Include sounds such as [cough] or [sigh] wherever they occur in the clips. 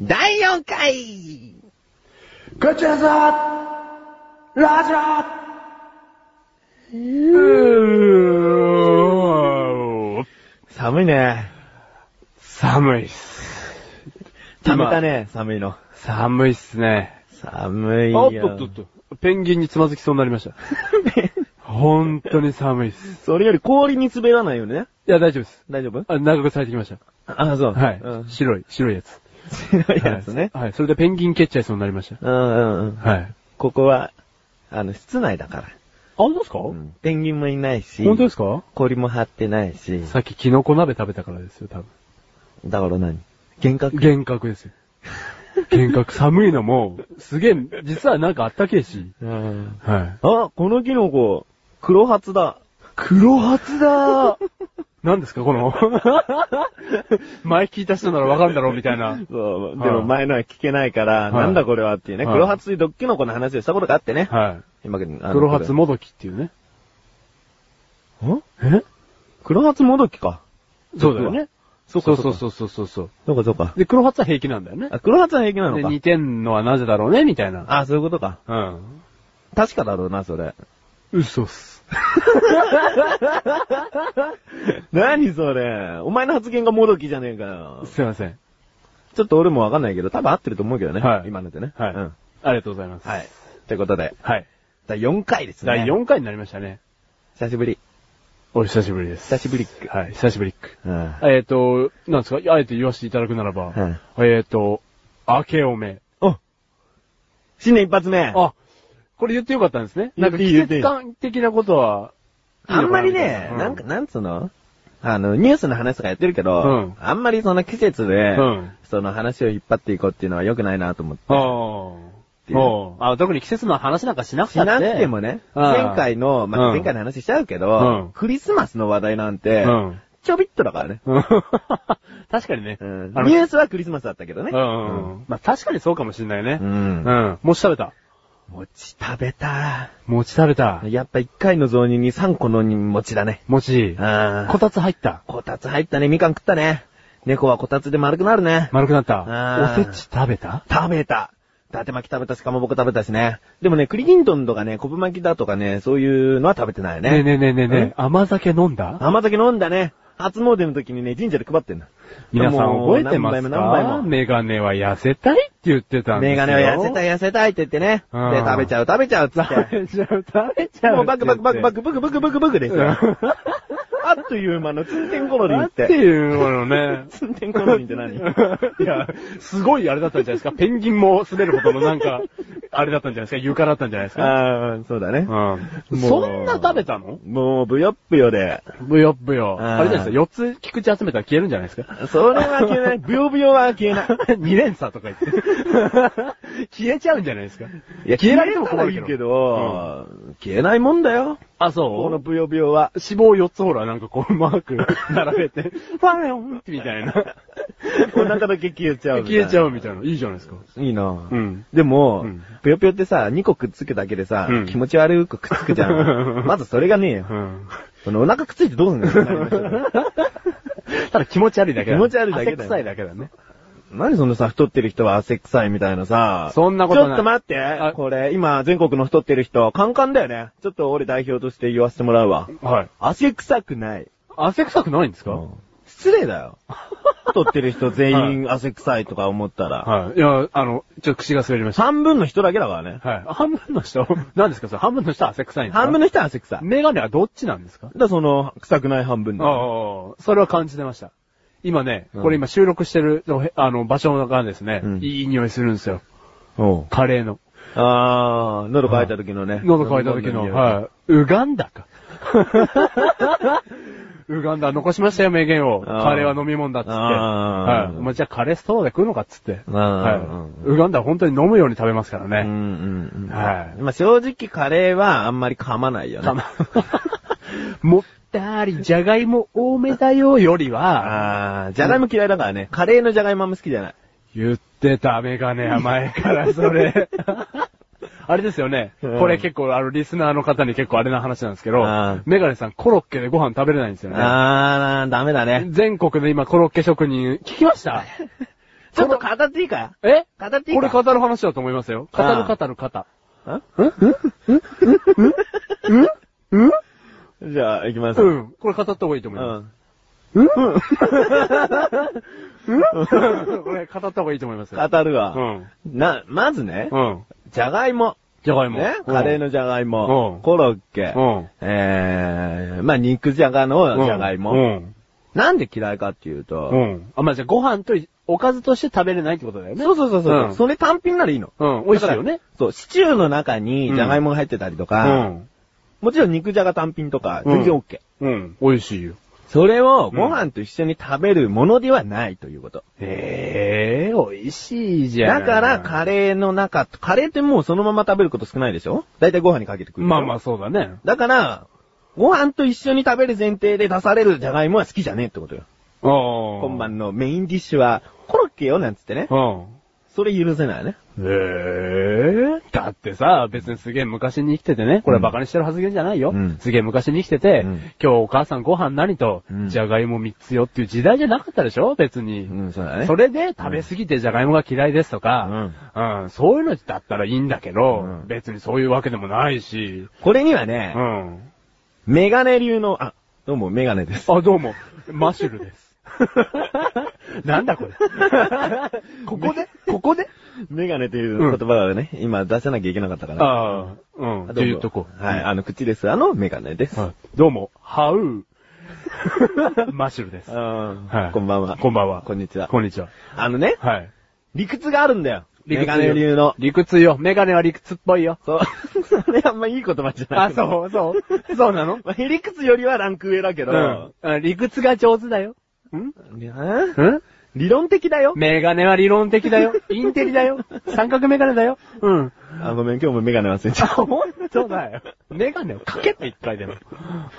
第4回ガチャザラジャ寒いね。寒いっす。溜めたね、寒いの。寒いっすね。寒いよ。おっとっとっと。ペンギンにつまずきそうになりました。[laughs] 本当に寒いっす。それより氷に滑らないよね。いや、大丈夫です。大丈夫？あ、長くされてきました。あ、そう。はい。うん。白い、白いやつ。白いやつね。はい。はい。それでペンギン蹴っちゃいそうになりました。うんうんうん。はい。ここは、あの、室内だから。あ、本当ですか？うんペンギンもいないし。本当ですか？氷も張ってないし。さっきキノコ鍋食べたからですよ、多分。だから何？幻覚？幻覚ですよ。幻覚寒いのも、すげえ、実はなんかあったけえし。うん。はい。あ、このキノコ、黒髪だ。黒髪だ何ですか、この。[laughs] 前聞いた人ならわかるだろう、みたいな。そう、はいでも前のは聞けないから、はいなんだこれはっていうね、はい黒髪ドッキノコの話をしたことがあってね。はい。あの黒髪もどきっていうね。んえ？黒髪もどきか。そうだよね。そそうそうそうそうそうそう。そうかそうか。で、黒髪は平気なんだよね。あ、黒髪は平気なので、か。似てんのはなぜだろうね、みたいな。あ、そういうことか。うん。確かだろうな、それ。嘘っす。[laughs] 何それ。お前の発言がもどきじゃねえかよ。すいません。ちょっと俺もわかんないけど、多分合ってると思うけどね。はい今のでね。はい。うん。ありがとうございます。はい。ということで、はい。第4回ですね。第4回になりましたね。久しぶり。お久しぶりです。久しぶりっく。はい、久しぶりっく。うん。えっ、と、なんですか？あえて言わせていただくならば、はいえっ、と、明けおめ。お新年一発目あ、これ言ってよかったんですね。なんか季節感的なことは、あんまりね、うんなんか、なんつうの？あの、ニュースの話とかやってるけど、うんあんまりその季節で、うんその話を引っ張っていこうっていうのは良くないなと思って。ああ。特に季節の話なんかしなくしたって。なくてもね、うん前回の、まあ、うん前回の話しちゃうけど、うんクリスマスの話題なんて、うん。ちょびっとだからね。うん [laughs] 確かにね。うんニュースはクリスマスだったけどね。うんうんうん。まあ確かにそうかもしれないねう。。うんん。餅食べた。餅食べた。餅食べた。やっぱ一回の雑煮に3個の餅だね。餅。あこたつ入った。こたつ入ったね、みかん食ったね。猫はこたつで丸くなるね。丸くなった。おせち食べた？食べた。伊達巻き食べたし、かまぼこ食べたしね。でもね、栗きんとんとかね、昆布巻きだとかね、そういうのは食べてないね。ねえねえねえねえねえ、甘酒飲んだ？甘酒飲んだね。初詣の時にね、神社で配ってんの。皆さん覚えてますか？も。メガネは痩せたいって言ってたんですよ。メガネは痩せたい痩せたいって言ってね。うんで、食べちゃう食べちゃうっつって。食べちゃう、食べちゃう。もうバクバクバクバクブクブクブクブクですよ。あっという間のツンテンコロリンっ。だってていうものね。ツンテンコロリンって何？[laughs] いや、すごいあれだったんじゃないですか。ペンギンも滑るほどのなんか、あれだったんじゃないですか。床だったんじゃないですか。ああ、そうだね。うん。もうそんな食べたの？もう、ブヨッブヨで。ブヨブヨ。あーあれじゃないですか。4つ菊池集めたら消えるんじゃないですか。それは消えない。[laughs] ブヨブヨは消えない。2連鎖とか言って。[laughs] 消えちゃうんじゃないですか。いや、消えられても困るけど消えたらいいけど、消えないもんだよ。あ、こそう？のブヨブヨは。脂肪4つほら、なんかこう、マーク並べて、ファンヨンみたいな。お腹だけ消えちゃう。消えちゃう。うみたいな。いいじゃないですか。いいなうん。でも、うんぷよぷよってさ、2個くっつくだけでさ、うん気持ち悪くくっつくじゃん。[laughs] まずそれがねえよ。うん。そのお腹くっついてどうすんの [laughs] ただ気持ち悪いだけだ。気持ち悪いだけだよ汗臭いだけだね。何そのさ、太ってる人は汗臭いみたいなさ。そんなことないちょっと待って。これ、今、全国の太ってる人、カンカンだよね。ちょっと俺代表として言わせてもらうわ。はい。汗臭くない。汗臭くないんですか？失礼だよ。[laughs] 太ってる人全員汗臭いとか思ったら。はい。いや、あの、ちょっと口が滑りました。半分の人だけだからね。はい。半分の人、[laughs] 何ですかそれ？半分の人は汗臭いんですか？半分の人は汗臭い。メガネはどっちなんですか？らその、臭くない半分。ああ、それは感じてました。今ね、うんこれ今収録してるあの、場所がですね、うんいい匂いするんですよ。カレーの。あー、喉乾いた時のね。喉乾いた時の、はい。ウガンダか。[laughs] ウガンダ残しましたよ、名言を。カレーは飲み物だっつって。はい。まあ、じゃあカレーストローで食うのかっつって。はいうん。ウガンダは本当に飲むように食べますからうんね。うんうん。はいまあ正直カレーはあんまり噛まないよね。たま [laughs] もっじゃがいも多めだよよりは、あー、じゃがいも嫌いだからね。カレーのじゃがいもあんま好きじゃない。言ってたメガネは前からそれ。[laughs] あれですよね。うんこれ結構、あの、リスナーの方に結構あれな話なんですけどあー、メガネさんコロッケでご飯食べれないんですよね。あー、ダメだね。全国で今コロッケ職人、聞きました？[laughs] ちょっと語っていいか？え？語っていいか？これ語る話だと思いますよ。語あある語る方。じゃあ、行きます。う。ん。これ語った方がいいと思いまん。す。これ語った方がいいと思いますよ。語るわ。うん。な、まずね、うん。じゃがいも。じゃがいも。ね、カレーのじゃがいもう、んコロッケう、ん。えー、まあ、肉じゃがのじゃがいも。うん。なんで嫌いかっていうと、うん。あ、まあ、じゃあご飯とおかずとして食べれないってことだよね。そうそうそうそう、うんそれ単品ならいいの。うん。美味しいよね。そう、シチューの中にじゃがいもが入ってたりとうか、ん。もちろん肉じゃが単品とか、うん全然 OK。うん。美味しいよ。それをご飯と一緒に食べるものではないということ。へえ、美味しいじゃん。だから、カレーの中、カレーってもうそのまま食べること少ないでしょ？だいたいご飯にかけてくる。まあまあそうだね。だから、ご飯と一緒に食べる前提で出されるじゃがいもは好きじゃねえってことよ。ああ。今晩のメインディッシュは、コロッケよなんつってね。うん。それ許せないね。へえ。だってさ、別にすげえ昔に生きててね、これはバカにしてる発言じゃないよ。うんすげえ昔に生きてて、うん今日お母さんご飯何と、うんじゃがいも3つよっていう時代じゃなかったでしょ？別に。うん、そね。それで食べ過ぎてじゃがいもが嫌いですとか、うん、そういうのだったらいいんだけど、うん別にそういうわけでもないし、これにはねう、ん。メガネ流の、あ、どうもメガネです。あ、どうも、マシュルです。[laughs] なんだこれ。[laughs] ここで？ここで？メガネという言葉をね、今出さなきゃいけなかったから。ああ、うん。っていうとこ。はい、あの、口です。あの、メガネです。はいどうも、ハウー。[laughs] マッシュルです。うんはいこんばんは。こんばんは。こんにちは。こんにちは。あのね、はい。理屈があるんだよ。理屈メガネ流の。理屈よ。メガネは理屈っぽいよ。そう。[laughs] それあんまいい言葉じゃない。あ、そう、そう。そうなの？[laughs] まあ、ヘリクツよりはランク上だけど、うんあ。理屈が上手だよ。ん？えん？理論的だよ。メガネは理論的だよ。[laughs] インテリだよ。三角メガネだよ。うん。あ、ごめん、今日もメガネ忘れちゃあ、った。ほんとだよ。メガネをかけって一回でも。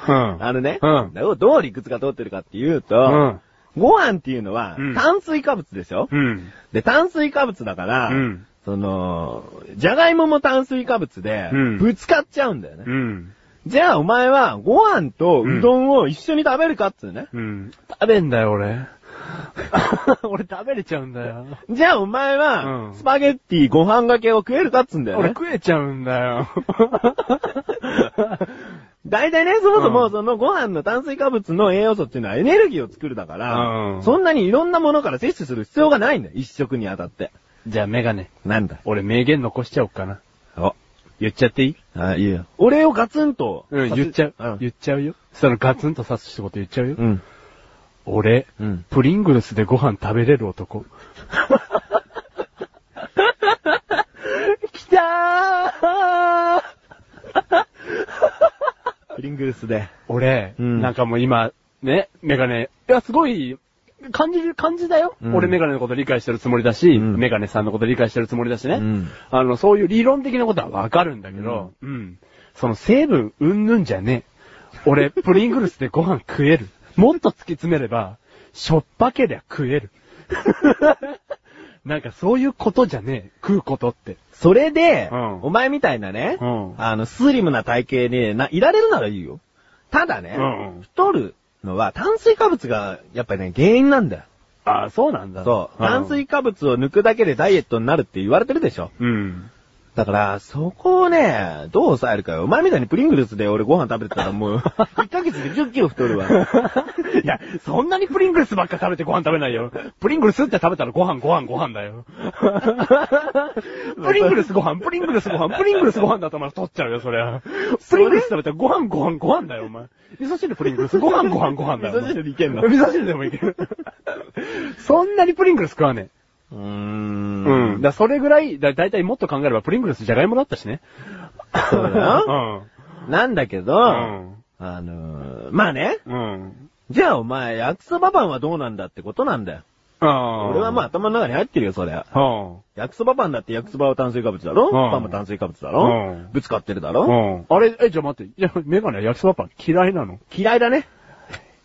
うん。あのね、うんどう理屈が通ってるかっていうと、うん。ご飯っていうのはうん炭水化物でしょ、うん。で、炭水化物だから、うんその、じゃがいもも炭水化物でうん、ぶつかっちゃうんだよね。うん。じゃあお前はご飯とうどんを一緒に食べるかっつうね。うん。食べんだよ、俺。[laughs] 俺食べれちゃうんだよ。じゃあお前は、うんスパゲッティご飯がけを食えるかっつうんだよ俺ね。食えちゃうんだよ。[laughs] 大体ね、そもそうもんそのご飯の炭水化物の栄養素っていうのはエネルギーを作るだから、うんそんなにいろんなものから摂取する必要がないんだよ。一食にあたって。じゃあメガネ。なんだ？俺名言残しちゃおうかな。お。言っちゃっていい？あ、いいよ。俺をガツンと。うん、言っちゃう。うん。言っちゃうよ。そのガツンと刺すってこと言っちゃうよ。うん。俺、うん。プリングルスでご飯食べれる男。きたープリングルスで。俺、うんなんかもう今、ね、メガネ、いや、すごい、感じる感じだよ。うん俺メガネのこと理解してるつもりだし、うんメガネさんのこと理解してるつもりだしね。うんあの、そういう理論的なことはわかるんだけど、うん。その成分、うんぬんじゃねえ。俺、プリングルスでご飯食える。もっと突き詰めれば、しょっぱけりゃ食える。[laughs] なんかそういうことじゃねえ。食うことって。それで、うんお前みたいなね、うんあの、スリムな体型で、な、いられるならいいよ。ただね、うん太るのは炭水化物が、やっぱりね、原因なんだよ。ああ、そうなんだ。そう。ん炭水化物を抜くだけでダイエットになるって言われてるでしょ。うん。だから、そこをね、どう抑えるかよ。お前みたいにプリングルスで俺ご飯食べてたらもう、[laughs] 1ヶ月で10キロ太るわ。いや、そんなにプリングルスばっか食べてご飯食べないよ。プリングルスって食べたらご飯ご飯ご飯だよ。[laughs] プリングルスご飯、プリングルスご飯、プリングルスご飯だとお前取っちゃうよ、そりゃ。プリングルス食べたらご飯ご飯ご飯だよ、お前。味噌汁プリングルス、ご飯ご飯ご飯だよ。味噌汁いけんの？味噌汁でもいける。そんなにプリングルス食わねうーえ。ん。うん。だそれぐらい、だ、だいたいもっと考えればプリングルスじゃがいもだったしね。そうだよ。なんだけど、うんあのー、まあね、うん。うん。じゃあお前、焼きそばパンはどうなんだってことなんだよ。ああ。俺はまあ頭の中に入ってるよ、そりゃ。あ。焼きそばパンだって焼きそばは炭水化物だろ、う？んパンも炭水化物だろ、うんぶつかってるだうろ、ん。あれ、え、じゃあ待って。いや、メガネは焼きそばパン嫌いなの？嫌いだね。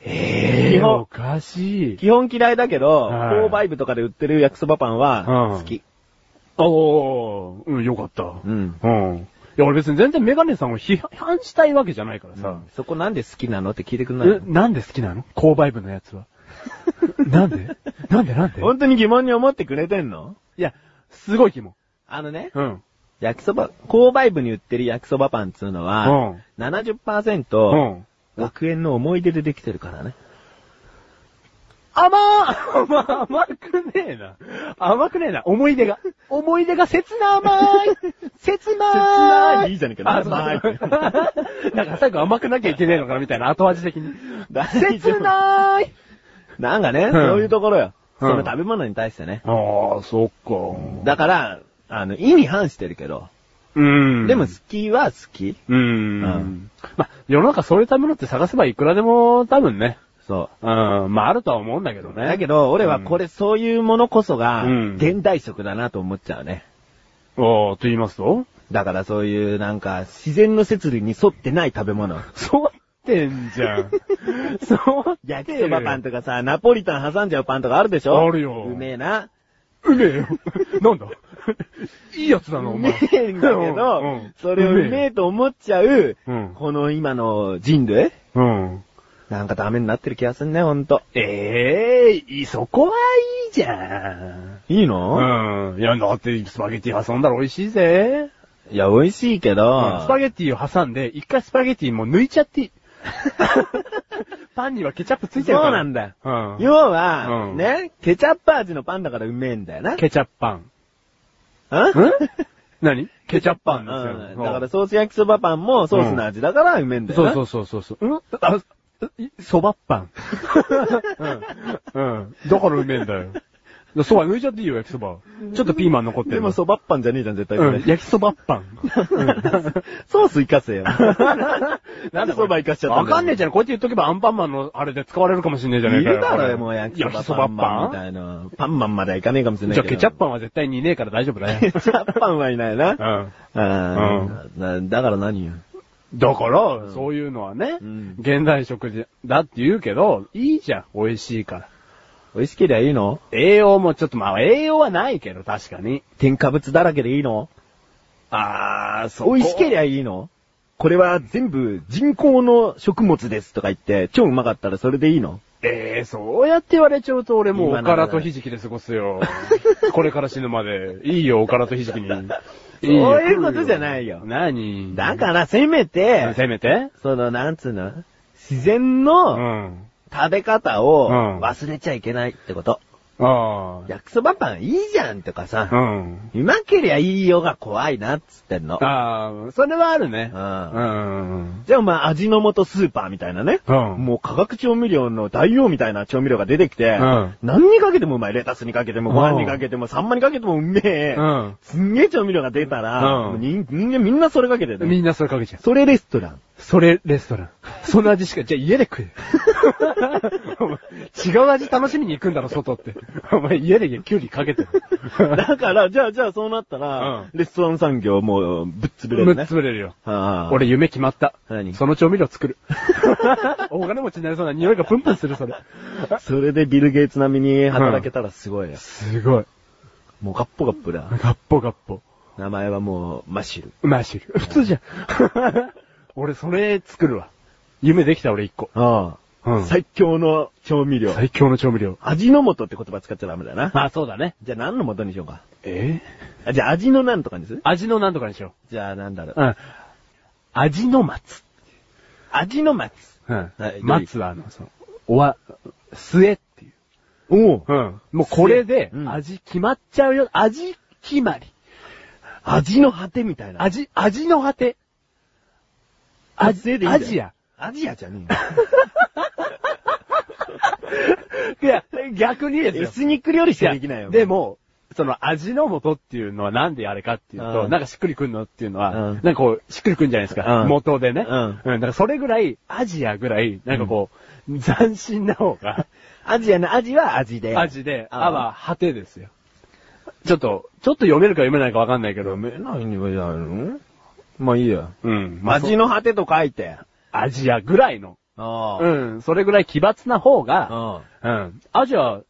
え基本おかしい。基本嫌いだけど、はい購買部とかで売ってる焼きそばパンはうん好き。おー、うん、よかった。うん。うん。いや、俺別に全然メガネさんを批判したいわけじゃないからさ。そこなんで好きなのって聞いてくんないなんで好きなの？購買部のやつは。[laughs] なんで？なんで？なんで？本当に疑問に思ってくれてんの？いや、すごい疑問。あのね、うん。焼きそば、購買部に売ってる焼きそばパンっつうのは、うん70%、うん。学園の思い出でできてるからね。甘ー甘、甘くねえな。甘くねえな。思い出が。思い出が切な甘い [laughs] 切な切ないいいじゃねえか甘い [laughs] なんか最後甘くなきゃいけねえのかなみたいな後味的に。切なーいなんかね、んそういうところよ。うんその食べ物に対してね。ああ、そっか。だから、あの、意味反してるけど、うんでも好きは好き。うーん。うんまあ、世の中そういう食べ物って探せばいくらでも多分ね。そうん。まあ、あるとは思うんだけどう。ね。だけど、俺はこれ、そういうものこそがうん、現代食だなと思っちゃうね。おー、と言いますと？だからそういうなんか、自然の摂理に沿ってない食べ物。[laughs] そうってんじゃん。[laughs] そう焼きそばパンとかさ、ナポリタン挟んじゃうパンとかあるでしょ？あるようめえな。うめえよ。[laughs] なんだ？いいやつだな、おうめ前。えんだけど、うんそれをうめえと思っちゃう、うんこの今の人類？うん。なんかダメになってる気がすんね、ほんと。ええいそこはいいじゃん。いいの、うん。いや、だってスパゲッティ挟んだら美味しいぜ。いや、美味しいけど、スパゲッティを挟んで、一回スパゲッティもう抜いちゃっていい。[laughs] パンにはケチャップついてるから。そうなんだよ。うん。要は、うんね、ケチャップ味のパンだからうめえんだよな。ケチャップパン。んん？[laughs] 何？ケチャップパンですよ。うんだからソース焼きそばパンもソースの味だからうめえんだよな。そうそうそうそうそう。うん？あ、そばパン。[laughs] うん。うん。だからうめえんだよ。そば抜いちゃっていいよ、焼きそば。ちょっとピーマン残ってる。でもそばっパンじゃねえじゃん、絶対。うん、焼きそばパン。ソース生かせよ。[laughs] なんでそば生かしちゃったんだよわかんねえじゃん。こうやって言っとけばアンパンマンのあれで使われるかもしんねえじゃねえいかよ。るだろよ、もう焼きそば焼きそばパンパンみたいな。パンマンまではいかねえかもしれないじゃあ。ケチャップパンは絶対にいねえから大丈夫だよ。ケチャップパンはいないな。うん。うん。だから何よ。だから、そういうのはね、うん現代食じゃだって言うけど、いいじゃん。美味しいから。美味しけりゃいいの？栄養もちょっと、まあ栄養はないけど、確かに。添加物だらけでいいの？あー、そ美味しけりゃいいの？これは全部人工の食物ですとか言って、超うまかったらそれでいいの？ええー、そうやって言われちゃうと俺もうおからとひじきで過ごすよ。[laughs] これから死ぬまで。いいよ、おからとひじきに。[laughs] そういうことじゃないよ。何？だからせめて、せめて？その、なんつうの？自然うのん。食べ方をうん忘れちゃいけないってこと。あ焼きそばパンいいじゃんとかあ。さう、ん。うまけりゃいいよが怖いなっつってんの。ああ、それはあるね。ううん。じゃあまあ味の素スーパーみたいなね。うんもう化学調味料の大王みたいな調味料が出てきて、ん何にかけてもうまい。レタスにかけても、ご飯にかけても、サンマにかけてもうめえ。うん。すんげえ調味料が出たら、うん人人間みんなそれかけてる、みんなそれかけちゃう。それレストラン。それレストラン。[laughs] その味しか、じゃあ家で食え。[laughs] 違う味楽しみに行くんだろ、外って。[laughs] お前家でキュウリかけてる。[laughs] だから、じゃあ、じゃあそうなったら、うんレストラン産業もうぶっ潰れぶっるね。潰れるよ。俺夢決まった。何？その調味料作る。[laughs] お金持ちになりそうな匂いがプンプンする、それ。それでビル・ゲイツ並みに働けたらすごいよ。すごい。もうガッポガッポだ。ガッポガッポ。名前はもう、マッシュル。マシル。普通じゃん。俺それ作るわ。夢できた俺一個。ああ、うん最強の調味料。最強の調味料。味の素って言葉使っちゃダメだな。あ、そうだね。じゃあ何の素にしようか。え？あじゃあ味のなんとかにする？味のなんとかにしよじゃあなんだろう。う。うん。味の松。味の松。うんはい。松はあの、その、おわ、末っていう。おううん。もうこれでうん味決まっちゃうよ。味決まり。味の果てみたいな。味、味の果て。あ末でいいんだよアジア。アジアじゃね [laughs] いや、逆にえよ。ですよエ。スニック料理しかできないよ。で、も、その味の素っていうのはなんであれかっていうと、うんなんかしっくりくんのっていうのは、うんなんかこう、しっくりくんじゃないですか。うん元でね。うんだからそれぐらい、アジアぐらい、なんかこう、斬新な方が、アジアの味は味で。味で、ああは果てですよ。ちょっと、ちょっと読めるか読めないかわかんないけど、読めないんじゃないの？まあいいや。うん。味の果てと書いて。アジアぐらいの。あう。ん。それぐらい奇抜な方が、うん。うん。アジア、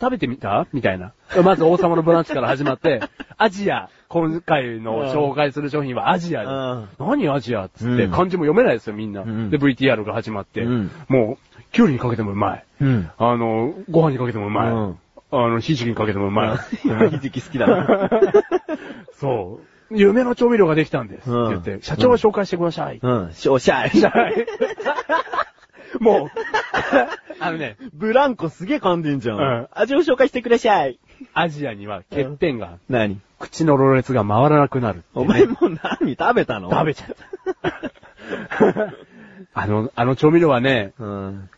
食べてみた？みたいな。まず王様のブランチから始まって、[laughs] アジア、今回の紹介する商品はアジアで。何アジアっつって、うん漢字も読めないですよ、みんな。うんで、VTR が始まって、うんもう、キュウリにかけてもうまい。うん。あの、ご飯にかけてもうまい。うんあの、ひじきにかけてもうまい。今 [laughs] ひじき好きだな。[laughs] そう。夢の調味料ができたんです。うんって言って、社長を紹介してください。うん。しょしゃい。[laughs] もう、あのね、ブランコすげえ噛んでんじゃん。うん味を紹介してください。アジアには欠点が、何？口のろれつが回らなくなるってね、お前もう何食べたの？食べちゃった。[laughs] あの、あの調味料はね、うん。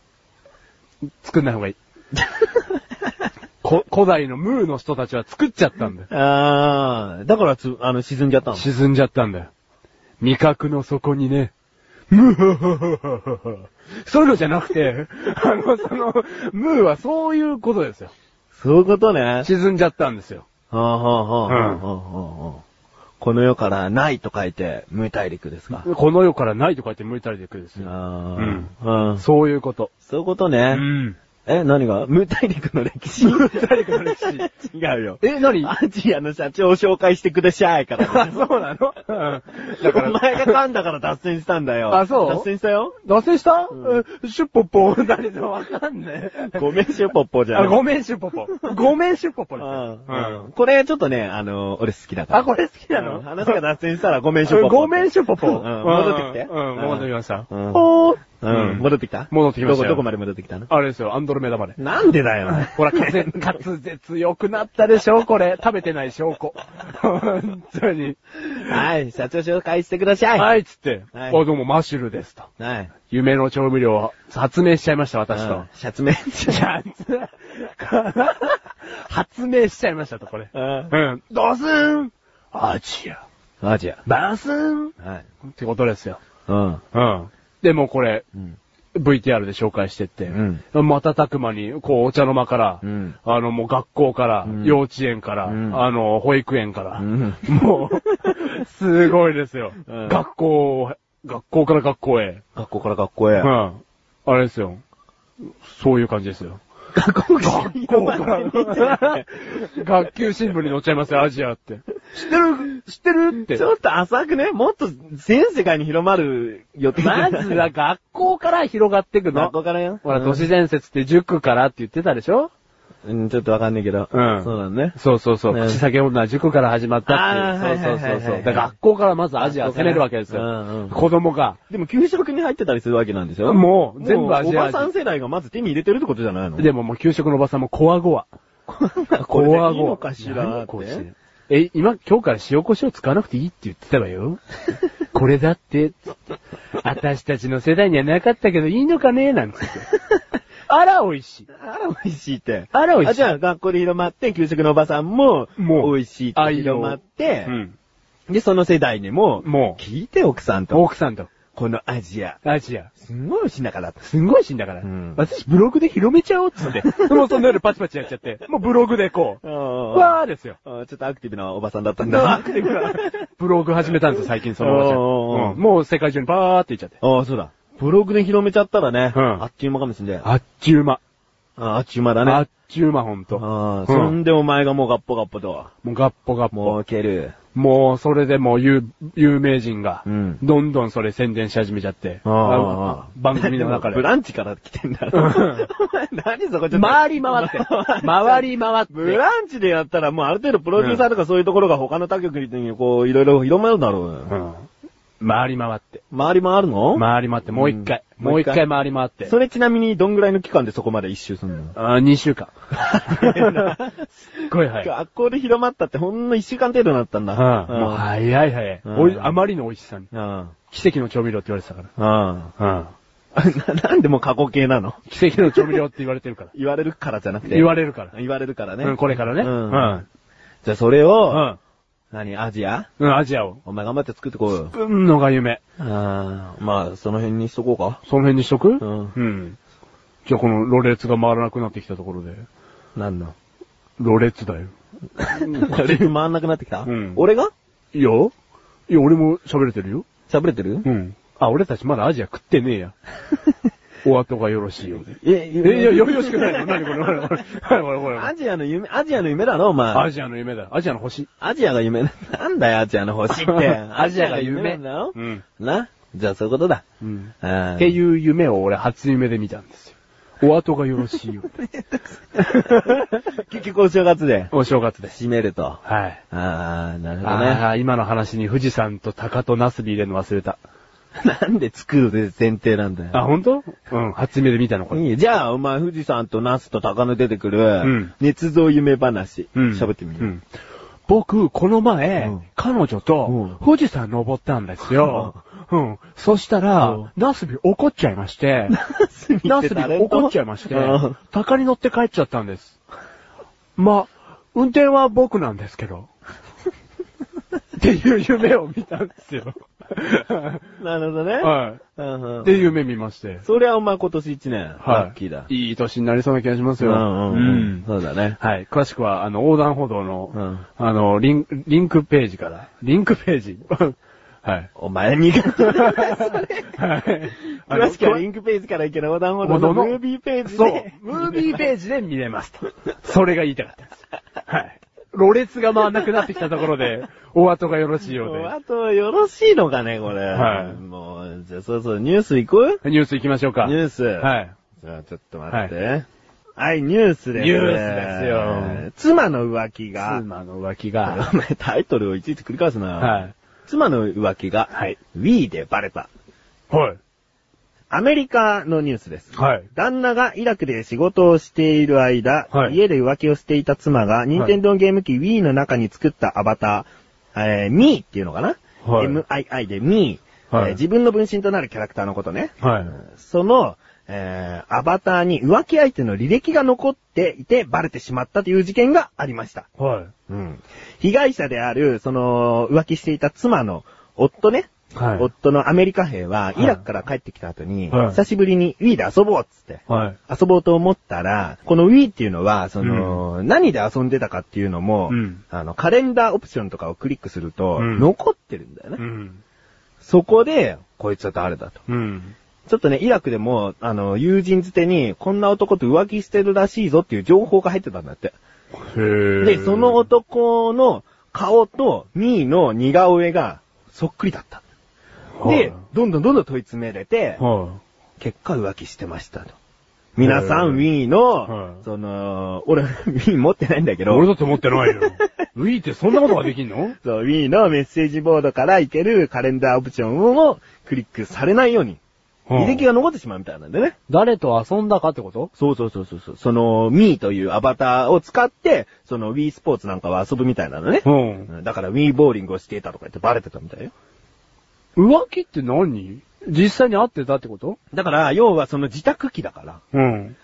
作んない方がいい。[laughs] こ古代のムーの人たちは作っちゃったんだよ。あー、だからつ、あの、沈んじゃったの。沈んじゃったんだよ。味覚の底にね、ムーそういうのじゃなくて、あの、その、ムーはそういうことですよ。そういうことね。は沈んじゃったんですよ。あ、はあはあはあはあはあこの世からないと書いて、無大陸ですか。この世からないと書いて向いたりですよ。あうんーうん。そういうこと。そういうことうね。ん。え、何が？無大陸の歴史？[laughs] 無大陸の歴史違うよ。え、何？アジアの社長を紹介してくださいからね、[laughs] あ、そうなの？うん。だからお、前が噛んだから脱線したんだよ。あそう？脱線したよ。脱線した、うえシュッポッポ、誰だ？わかんねえ。ごめんしゅぽっぽじゃん。あ、ごめんシュッポッポ。ごめんシュッポッポ。うんうんこれちょっとね、あの、俺好きだから。あ、これ好きなの？うん話が脱線したらごめんしゅぽっぽ。ごめんシュッポッポ。うん戻ってきて。うん、戻ってきました。うんおーうんうん戻ってきた？戻ってきましたよどこ、どこまで戻ってきたの？あれですよ、アンドロメダまで。なんでだよ。ほら、滑舌、[laughs] 滑舌良くなったでしょこれ。食べてない証拠。本当に。はい、社長紹介してください。。はいい、つって。はいあ、どうも、マッシュルですと。はい。夢の調味料を発明しちゃいました、私とうん。シャツメ。シャツ、発明しちゃいましたと、これ。うんうん。ドスンアジア。アジア。バスンはい。ってことですよ。うん。うん。でもこれ、うん。VTR で紹介してって、うん瞬く間に、こう、お茶の間から、うんあの、もう学校から、うん幼稚園から、うんあの、保育園から、うんもう、すごいですよ。うん学校、学校から学校へ。学校から学校へう。ん。あれですよ。そういう感じですよ。学校学校から、学級新聞に載っちゃいますよ、アジアって。知ってる？知ってる？ってち。ょっと浅くね、もっと全世界に広まる予定まずは学校から広がってくの学。校からよ。ほら、都市伝説って塾からって言ってたでしょ？うん、ちょっとわかんないけど。うんそうだね。そうそうそう。ね口先女は塾から始まったっていう。そうそうそうそう。学校からまずアジアを攻めるわけですよ。うんうん子供が。でも給食に入ってたりするわけなんですよ。もう、全部アジアおばさん世代がまず手に入れてるってことじゃないの？でももう給食のおばさんもコアゴア。[laughs] これでいいコアゴア。のかしら。え、今、今日から塩コショウ使わなくていいって言ってたわよ。[laughs] これだって、つって私たちの世代にはなかったけどいいのかね？なんつって。あら、美味しい。あら、美味しいって。あら、美味しい。あ、じゃあ、学校で広まって、給食のおばさんも、もう美味しいって広まってう、ん。で、その世代にも、も聞いて奥さんう、と、奥さんと、このアジア、アジア。すんごい美味しいんだから。すんごいしんだから。うん私ブログで広めちゃおうっつって。[laughs] もうその夜パチパチやっちゃって。もうブログでこう。わわーですよ。ーちょっとアクティブなおばさんだったんだ。アクティブなブログ始めたんですよ、最近そのおばちゃんうんもう世界中にバーっていっちゃって。ああ、そうだ。ブログで広めちゃったらね、うんあっちゅう間かもしんない。あっちゅう間。ああっちゅう間だね。あっちゅう間ほんと。ああ、そんでお前がもうガッポガッポと、もうガッポガッポ。もうける。もうそれでもう有、有名人がうん、どんどんそれ宣伝し始めちゃって。ああ番組の中で。ブランチから来てんだろ。[laughs] 何そこちょっと。回り回って。回り回って。ブランチでやったらもうある程度プロデューサーとかそういうところが他の他局にこういろいろ広まるだろう。うん。回り回って。周り回るの？回り回って、もう一回。うんもう一回回り回って。それちなみにどんぐらいの期間でそこまで一周すんの？あー、2週間。[laughs] すっごい早い。学校で広まったってほんの一週間程度になったんだ。うん。もう早い早い。うんおい、あまりの美味しさに。うん。奇跡の調味料って言われてたかうん。ら。うん。な [laughs] なんでも過去形なの？奇跡の調味料って言われてるから。[laughs] 言われるからじゃなくて。言われるから。言われるからね。うん、これからね。ううんん。じゃあそれうを、ん。何、アジア？うん、アジアを。お前頑張って作ってこうよ。作んのが夢。あーまあ、その辺にしとこうか。その辺にしとく？うんうん。じゃあこのロレツが回らなくなってきたところで。なんの？ロレツだよ。[laughs] 回んなくなってきた？うん俺が？いいよ。いや、俺も喋れてるよ。喋れてる？うん。あ、俺たちまだアジア食ってねえや。[laughs] お後がよろしいようで。え、え、いや、よろしくないの？何これ、ほら、ほら、ほら、ほら、ほらアジアの夢、アジアの夢だろ、お前。アジアの夢だ。アジアの星。アジアが夢、なんだよ、アジアの星って。[laughs] アジアが夢だよ。うん。な？じゃあそういうことだ。うん。っていう夢を俺初夢で見たんですよ。お後がよろしいようで。結局お正月でお正月です。締めると。はい。あー、なるほどね。ああ、今の話に富士山と鷹とナスビ入れるの忘れた。[laughs] なんで作るで前提なんだよ。あ、本当？うん、初目で見たのこれ。いいよじゃあ、お前、富士山とナスと高野出てくる、ん捏造夢話、うん喋ってみる、うん僕、この前、うん彼女うんと富士山登ったんですよ。[laughs] うん。そしたら、うん [laughs] ナスビ怒っちゃいまして、ナスビ怒っちゃいましてうん、鷹に乗って帰っちゃったんです。ま、運転は僕なんですけど。っていう夢を見たんですよ。[laughs] なるほどね。はい。うんうんっていう夢見まして。それはお前今年1年、はい。ラッキーだ。いい年になりそうな気がしますよ。うんうんうん。そうだね。はい。詳しくは、あの、横断歩道の、うんあの、リンク、リンクページから。リンクページ。[laughs] はい。お前に、はい。[laughs] 詳しくはリンクページから行ける横断歩道のムービーページそうで。。ムービーページで見れますと。それが言いたかったです。はい。ろれつが回んなくなってきたところで、[laughs] お後がよろしいようで。あと、よろしいのかね、これ。はいもう、じゃあ、そうそう、ニュース行く？ニュース行きましょうか。ニュース。はい。じゃあ、ちょっと待って。はい、ニュースです。ニュースですよ。妻の浮気が、妻の浮気が。お前タイトルをいちいち繰り返すな。はい。妻の浮気が、はい。Wii でバレた。はい。アメリカのニュースです。はい。旦那がイラクで仕事をしている間、はい家で浮気をしていた妻が、任天堂ゲーム機 Wii の中に作ったアバター、えー、ミーっていうのかな、はい ?MII でミー、はいえー自分の分身となるキャラクターのことね。はい。その、えー、アバターに浮気相手の履歴が残っていてバレてしまったという事件がありました。はい。うん。被害者である、その、浮気していた妻の夫ね。はい。夫のアメリカ兵は、はいイラクから帰ってきた後に、はい久しぶりに Wii で遊ぼうっつって。はい。遊ぼうと思ったら、この Wii っていうのは、その、何で遊んでたかっていうのも、うんあの、カレンダーオプションとかをクリックすると、うん残ってるんだよね。うん。そこで、こいつは誰だと。うん。ちょっとね、イラクでも、あの、友人づてに、こんな男と浮気してるらしいぞっていう情報が入ってたんだって。で、その男の顔とミーの似顔絵がそっくりだった。で、どんどんどんどん問い詰めれて、は結果浮気してましたと。皆さん、Wii のは、いその、俺、Wii 持ってないんだけい。ど、俺だって持ってないよ。[laughs] ウィーってそんなことができんの？そう、Wii のメッセージボードからいけるカレンダーオプションをクリックされないように、履歴が残ってしまうみたいなんでね。誰と遊んだかってこと？そうそうそうそうそう。その、Wii というアバターを使って、その Wii スポーツなんかは遊ぶみたいなのね。うん。だから Wii ボーリングをしていたとか言ってバレてたみたいよ。浮気って何？実際に会ってたってこと？だから、要はその自宅機だから、うん。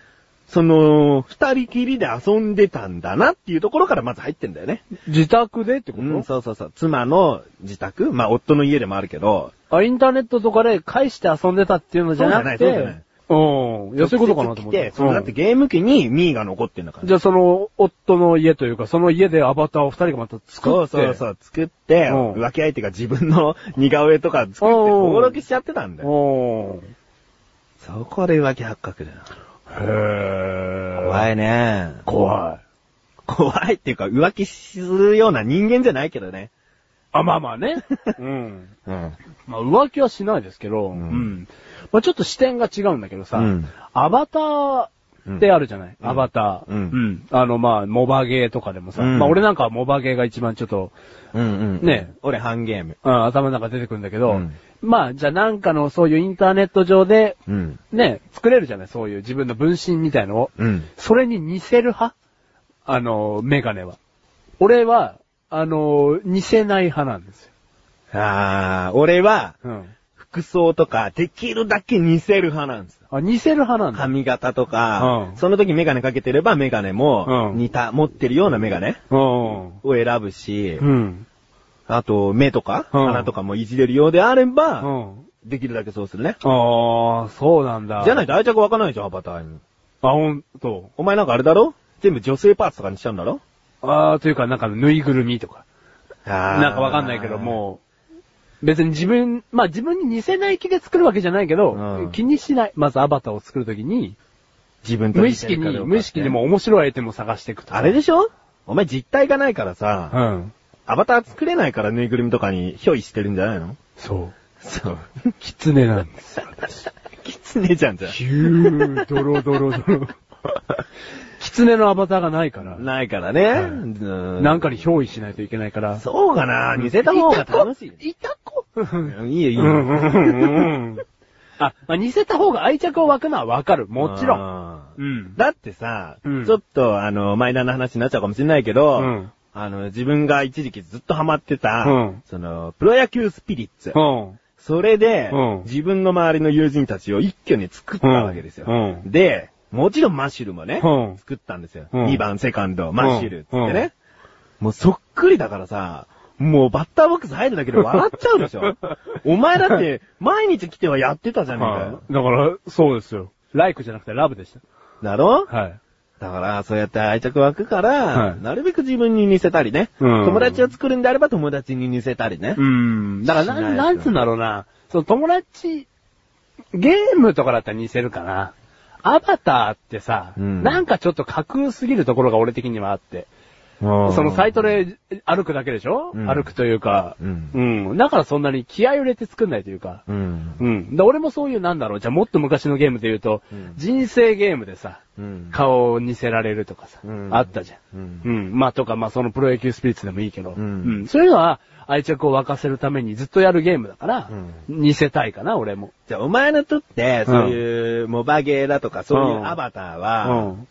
その、二人きりで遊んでたんだなっていうところからまず入ってんだよね。自宅でってこと、うん、そうそうそう。妻の自宅。まあ、夫の家でもあるけど、あ、インターネットとかで返して遊んでたっていうのじゃなくて、そうじゃないうん。いや、そういうことかなと思って。直接来てそのだってゲーム機にミーが残ってんだから。じゃあその、夫の家というか、その家でアバターを二人がまた作って。そうそうそう、作って、うん浮気相手が自分の似顔絵とか作って登録しちゃってたんだよ。おー。そこで浮気発覚だよ。へー。怖いね。怖い。怖いっていうか、浮気するような人間じゃないけどね。あ、まあまあね。[laughs] うん。うん。まあ浮気はしないですけど、うんうん。まあちょっと視点が違うんだけどさ、うんアバターってあるじゃない、うんアバター。うんあの、まあ、モバゲーとかでもさ、うんまあ俺なんかはモバゲーが一番ちょっと、うんうん。ね俺、ハンゲーム。うん頭の中出てくるんだけど、うんまあ、じゃあなんかのそういうインターネット上で、うん。ね、作れるじゃない？そういう自分の分身みたいのを。うん。それに似せる派？あの、メガネは。俺は、あの、似せない派なんですよ。あー、俺は、うん。服装とか、できるだけ似せる派なんですよ。あ、似せる派なんだ。髪型とか、うんその時メガネかけてればメガネもうん似た、持ってるようなメガネうん。を選ぶし、うん。あと目とか、うん鼻とかもいじれるようであれば、うん。できるだけそうするね。ああ、そうなんだ。じゃないと愛着湧かないじゃん、アバターに。あ、ほんと。お前なんかあれだろ？全部女性パーツとかにしちゃうんだろ？ああ、というか、なんかぬいぐるみとか。ななんかわかんないけど、もう、別に自分、まあ自分に似せない気で作るわけじゃないけど、うん気にしない。まずアバターを作るときに、自分と似無意識に、無意識にも面白いアイテムを探していくとか。あれでしょ？お前実体がないからさ、うん。アバター作れないからぬいぐるみとかにひょいしてるんじゃないの？そう。そう。[laughs] 狐なんです。キツネじゃんじゃヒュー、ドロドロドロ。[laughs] 狐のアバターがないから。ん。ないからね。はいうんなんかに憑依しないといけないから。そうかな似せた方が楽しい。いた子？[laughs] いいよ、いいよ。あ、まあ、似せた方が愛着を湧くのはわかる。もちろん。ん。うん。だってさ、うんちょっと、あの、マイナーな話になっちゃうかもしれないけど、うんあの、自分が一時期ずっとハマってた、うんその、プロ野球スピリッツ。うん。それで、うん自分の周りの友人たちを一挙に作ったわけですよ。うんで、もちろんマッシュルもね、うん作ったんですよ。うん2番セカンド、マッシュルってってね、うんもうそっくりだからさ、もうバッターボックス入るだけで笑っちゃうでしょ [laughs] お前だって、毎日来てはやってたじゃねえかよ。はい。だから、そうですよ。ライクじゃなくてラブでしだろ？た。はい。だから、そうやって愛着湧くから、はいなるべく自分に似せたりね、うん友達を作るんであれば友達に似せたりね。うん。だから、な、しなんなんつうんだろうな。その友達、ゲームとかだったら似せるかな。アバターってさ、うんなんかちょっと架空すぎるところが俺的にはあって。そのサイトで歩くだけでしょ、うん歩くというか、うんうん。だからそんなに気合を入れて作んないというか。うん。うん。で俺もそういうなんだろう。じゃあもっと昔のゲームで言うと、うん人生ゲームでさ、うん。顔を似せられるとかさ、うんあったじゃん。うんうん。まあとか、まあそのプロ野球スピリッツでもいいけど、うんそういうのは愛着を沸かせるためにずっとやるゲームだから、似せたいかな、俺も。じゃあ、お前のとって、そういう、モバゲーだとか、そういううんアバターうは、ん。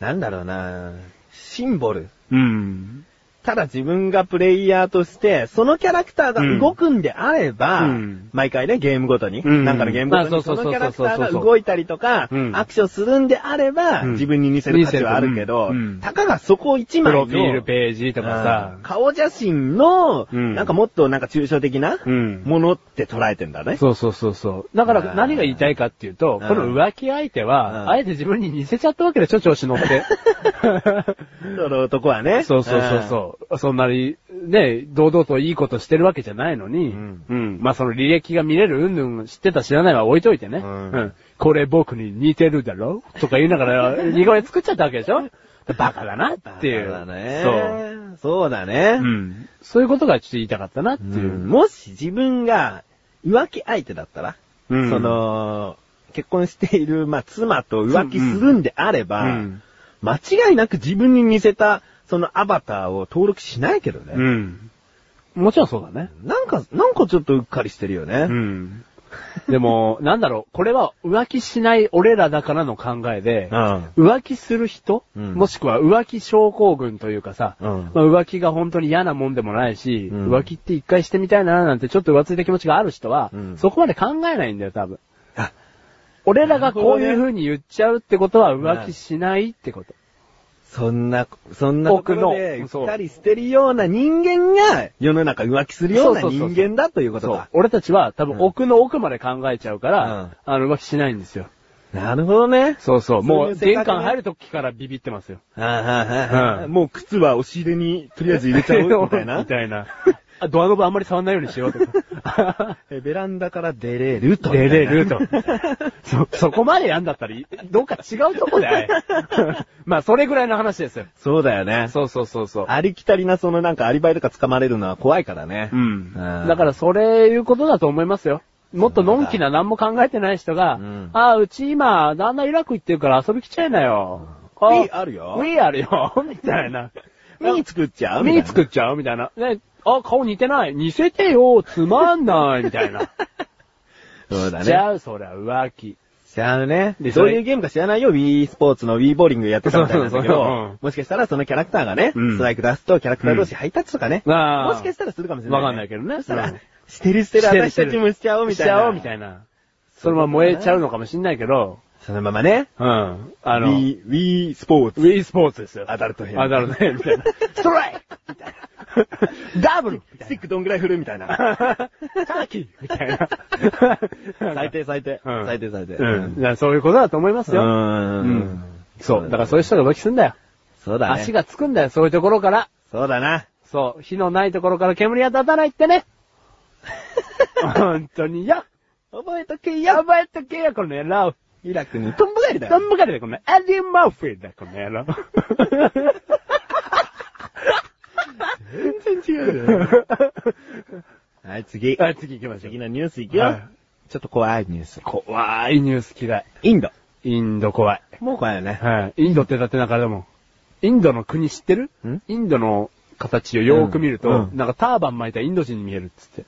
なんだろうな、シンボル。うん。ただ自分がプレイヤーとして、そのキャラクターが動くんであれば、うん。毎回ね、ゲームごとに、うん。なんかのゲームごとに、そのキャラクターが動いたりとか、うん。アクションするんであれば、うん。自分に似せる価値はあるけど、たかがそこ一枚の、プロフィールページとかさ。うん、顔写真の、うん。なんかもっとなんか抽象的なうん。ものって捉えてんだね。そうそうそうそう。だからうん。何が言いたいかっていうと、うん。この浮気相手うん。は、あえて自分に似せちゃったわけでしょ、調子乗って。[laughs] その男はね。[laughs] そうそうそうそう。そんなに、ね、堂々といいことしてるわけじゃないのに、うんうん。まあその履歴が見れるうんぬん知ってた知らないは置いといてね。うんこれ僕に似てるだろ？とか言いながら、[laughs] 似顔絵作っちゃったわけでしょ？バカだなっていう。そうだね。そう。そうだね。うん。そういうことがちょっと言いたかったなっていう。うんもし自分が浮気相手だったら、うんその、結婚している、まあ、妻と浮気するんであれば、うん間違いなく自分に似せた、そのアバターを登録しないけどね。うん。もちろんそうだね。なんか、なんかちょっとうっかりしてるよね。うん。でも、なんだろう、これは浮気しない俺らだからの考えで、うん。浮気する人、うんもしくは浮気症候群というかさ、うんまあ、浮気が本当に嫌なもんでもないし、うん浮気って一回してみたいななんてちょっと浮ついた気持ちがある人は、うんそこまで考えないんだよ、多分。あ俺らがこういう風に言っちゃうってことは浮気しないってこと。そんな、そんなところで、二人捨てるような人間が、世の中浮気するような人間だということそうだ。。俺たちは多分うん奥の奥まで考えちゃうから、うんあの浮気しないんですよ。なるほどね。そうそう。もう玄関入る時からビビってますよ。はいはいはいもう靴は押し入れにとりあえず入れちゃう [laughs] みたいなみ。たいな。あドアノブあんまり触んないようにしようとか。[laughs] えベランダから出れると。出れると。[laughs] そ、そこまでやんだったら、どっか違うとこで。[laughs] まあ、それぐらいの話ですよ。そうだよね。そうそうそうそう。ありきたりなそのなんかアリバイとか掴まれるのは怖いからね。うん。うんだから、それいうことだと思いますよ。もっとのんきな何も考えてない人が、うんああ、うち今、旦那イラク行ってるから遊び来ちゃいなよ。ウィーあるよウィーあるよ。みたいな。ミー作っちゃうミー作っちゃうみたいな。ね、あ、顔似てない。似せてよ。つまんない。みたいな。[laughs] そうだね。じゃあ、そりゃ浮気。知らんね。でどういうゲームか知らないよ。Wii スポーツの Wii ボーリングやってたみたいなんだけそうそうそううんど、もしかしたらそのキャラクターがね、うんストライク出すとキャラクター同士ハイタッチとかね。ああもしかしたらするかもしれない、わかんないけどねそしたらうん、してるしてるしてる私たちもしちゃおうみたいな。しちゃおうみたいな。そのまま燃えちゃうのかもしんないけど、そのままね、うん。あの、Wii、Wii スポーツ。Wii スポーツですよ。アダルト編アダルト編みたいな。[laughs] ストライクみたいな。[laughs] ダブルスティックどんぐらい振るみたいな。[laughs] ターキーみたいな。[laughs] 最低最低。うん最低最低。うん。そういうことだと思いますよ。う。うんん。そう。だからそういう人が浮気すんだよ。そうだね。足がつくんだよ、そういうところから。そうだな。そう。火のないところから煙は立たないってね。本当によ。覚えとけやばいとけよ、この野郎。イラクにトンボガリだよ。どんぶかりだ、このエディ・マーフィーだ、この野郎。全然違うよ。[laughs] はい、次。はい、次行きましょう。次のニュースいくよ。はいちょっと怖いニュース。怖いニュース嫌い。インド。インド怖い。もう怖いよね。はい。インドってだってなんかでも、インドの国知ってる？ん？インドの形をよーく見ると、うんうんなんかターバン巻いたインド人に見えるっつって。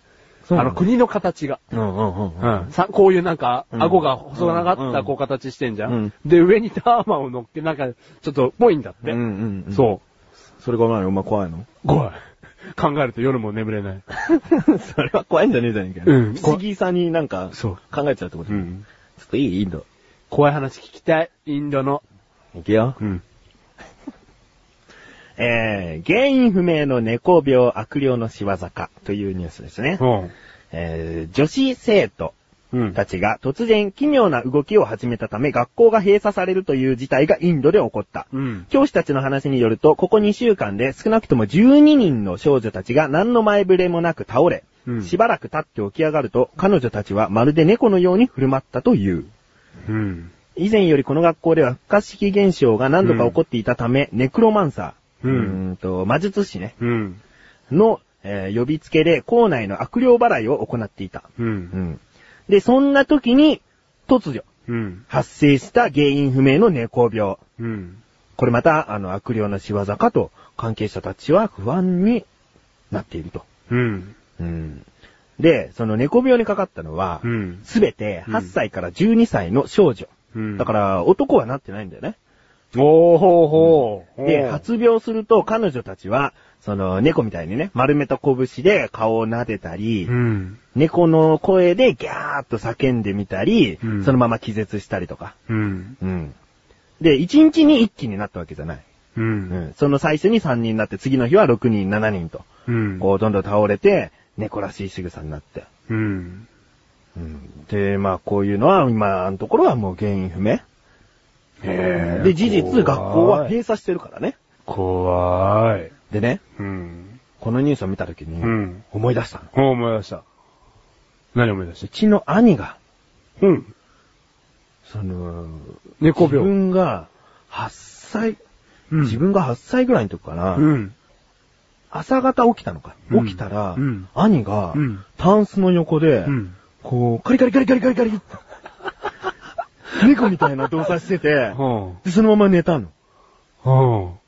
あの国の形が。うんうんうんうん。こういうなんか、うん顎が細長かったうんこう形してんじゃん。うんで、上にターバンを乗っけ、なんか、ちょっとぽいんだって。うんうんうん。そそれが何お前怖いの？う。怖い。考えると夜も眠れない。[laughs] それは怖いんじゃねえじゃねえかよ。うん不思議さになんか、そう考えちゃうってこと、うん。ちょっといいインド。怖い話聞きたい。インドの。いくよ。うん。[laughs] えー、原因不明の猫病悪霊の仕業かというニュースですね。うん。えー、女子生徒うん。たちが突然奇妙な動きを始めたため学校が閉鎖されるという事態がインドで起こった。うん。教師たちの話によると、ここ2週間で少なくとも12人の少女たちが何の前触れもなく倒れ、うんしばらく経って起き上がると、彼女たちはまるで猫のように振る舞ったという。うん。以前よりこの学校では不可思議現象が何度か起こっていたため、ネクロマンサー、うんーんと魔術師ね、うん。の、えー呼びつけで校内の悪霊払いを行っていた。う。うんん。で、そんな時に、突如、うん。発生した原因不明の猫病。うん。これまた、あの、悪霊の仕業かと、関係者たちは不安になっていると。うん。うん。で、その猫病にかかったのはう、ん。すべてうん8歳から12歳の少女。うん。だから、男はなってないんだよね。おーほーほー。で、発病すると彼女たちは、その猫みたいにね、丸めた拳で顔を撫でたり、うん。猫の声でギャーっと叫んでみたり、うんそのまま気絶したりとか。うん。うん。で、1日に1機になったわけじゃない。う。うんん。その最初に3人になって、次の日は6人、7人と、うん。こう、どんどん倒れて、猫らしい仕草になって。うん。うん。で、まあ、こういうのは、今のところはもう原因不明。へーで、事実、学校は閉鎖してるからね。怖い。でね、うん。このニュースを見たときに、うん。思い出したの。お思い出した。何思い出しうちの兄が、たうん。その、自猫病。分が8歳、うん自分が8歳ぐらいの時かな、うん。朝方起きたのか。うん起きたら、うん兄が、うんタンスの横で、うん。こう、カリカリカリカリカリカリ [laughs] 猫みたいな動作してて、はで、そのまま寝たの。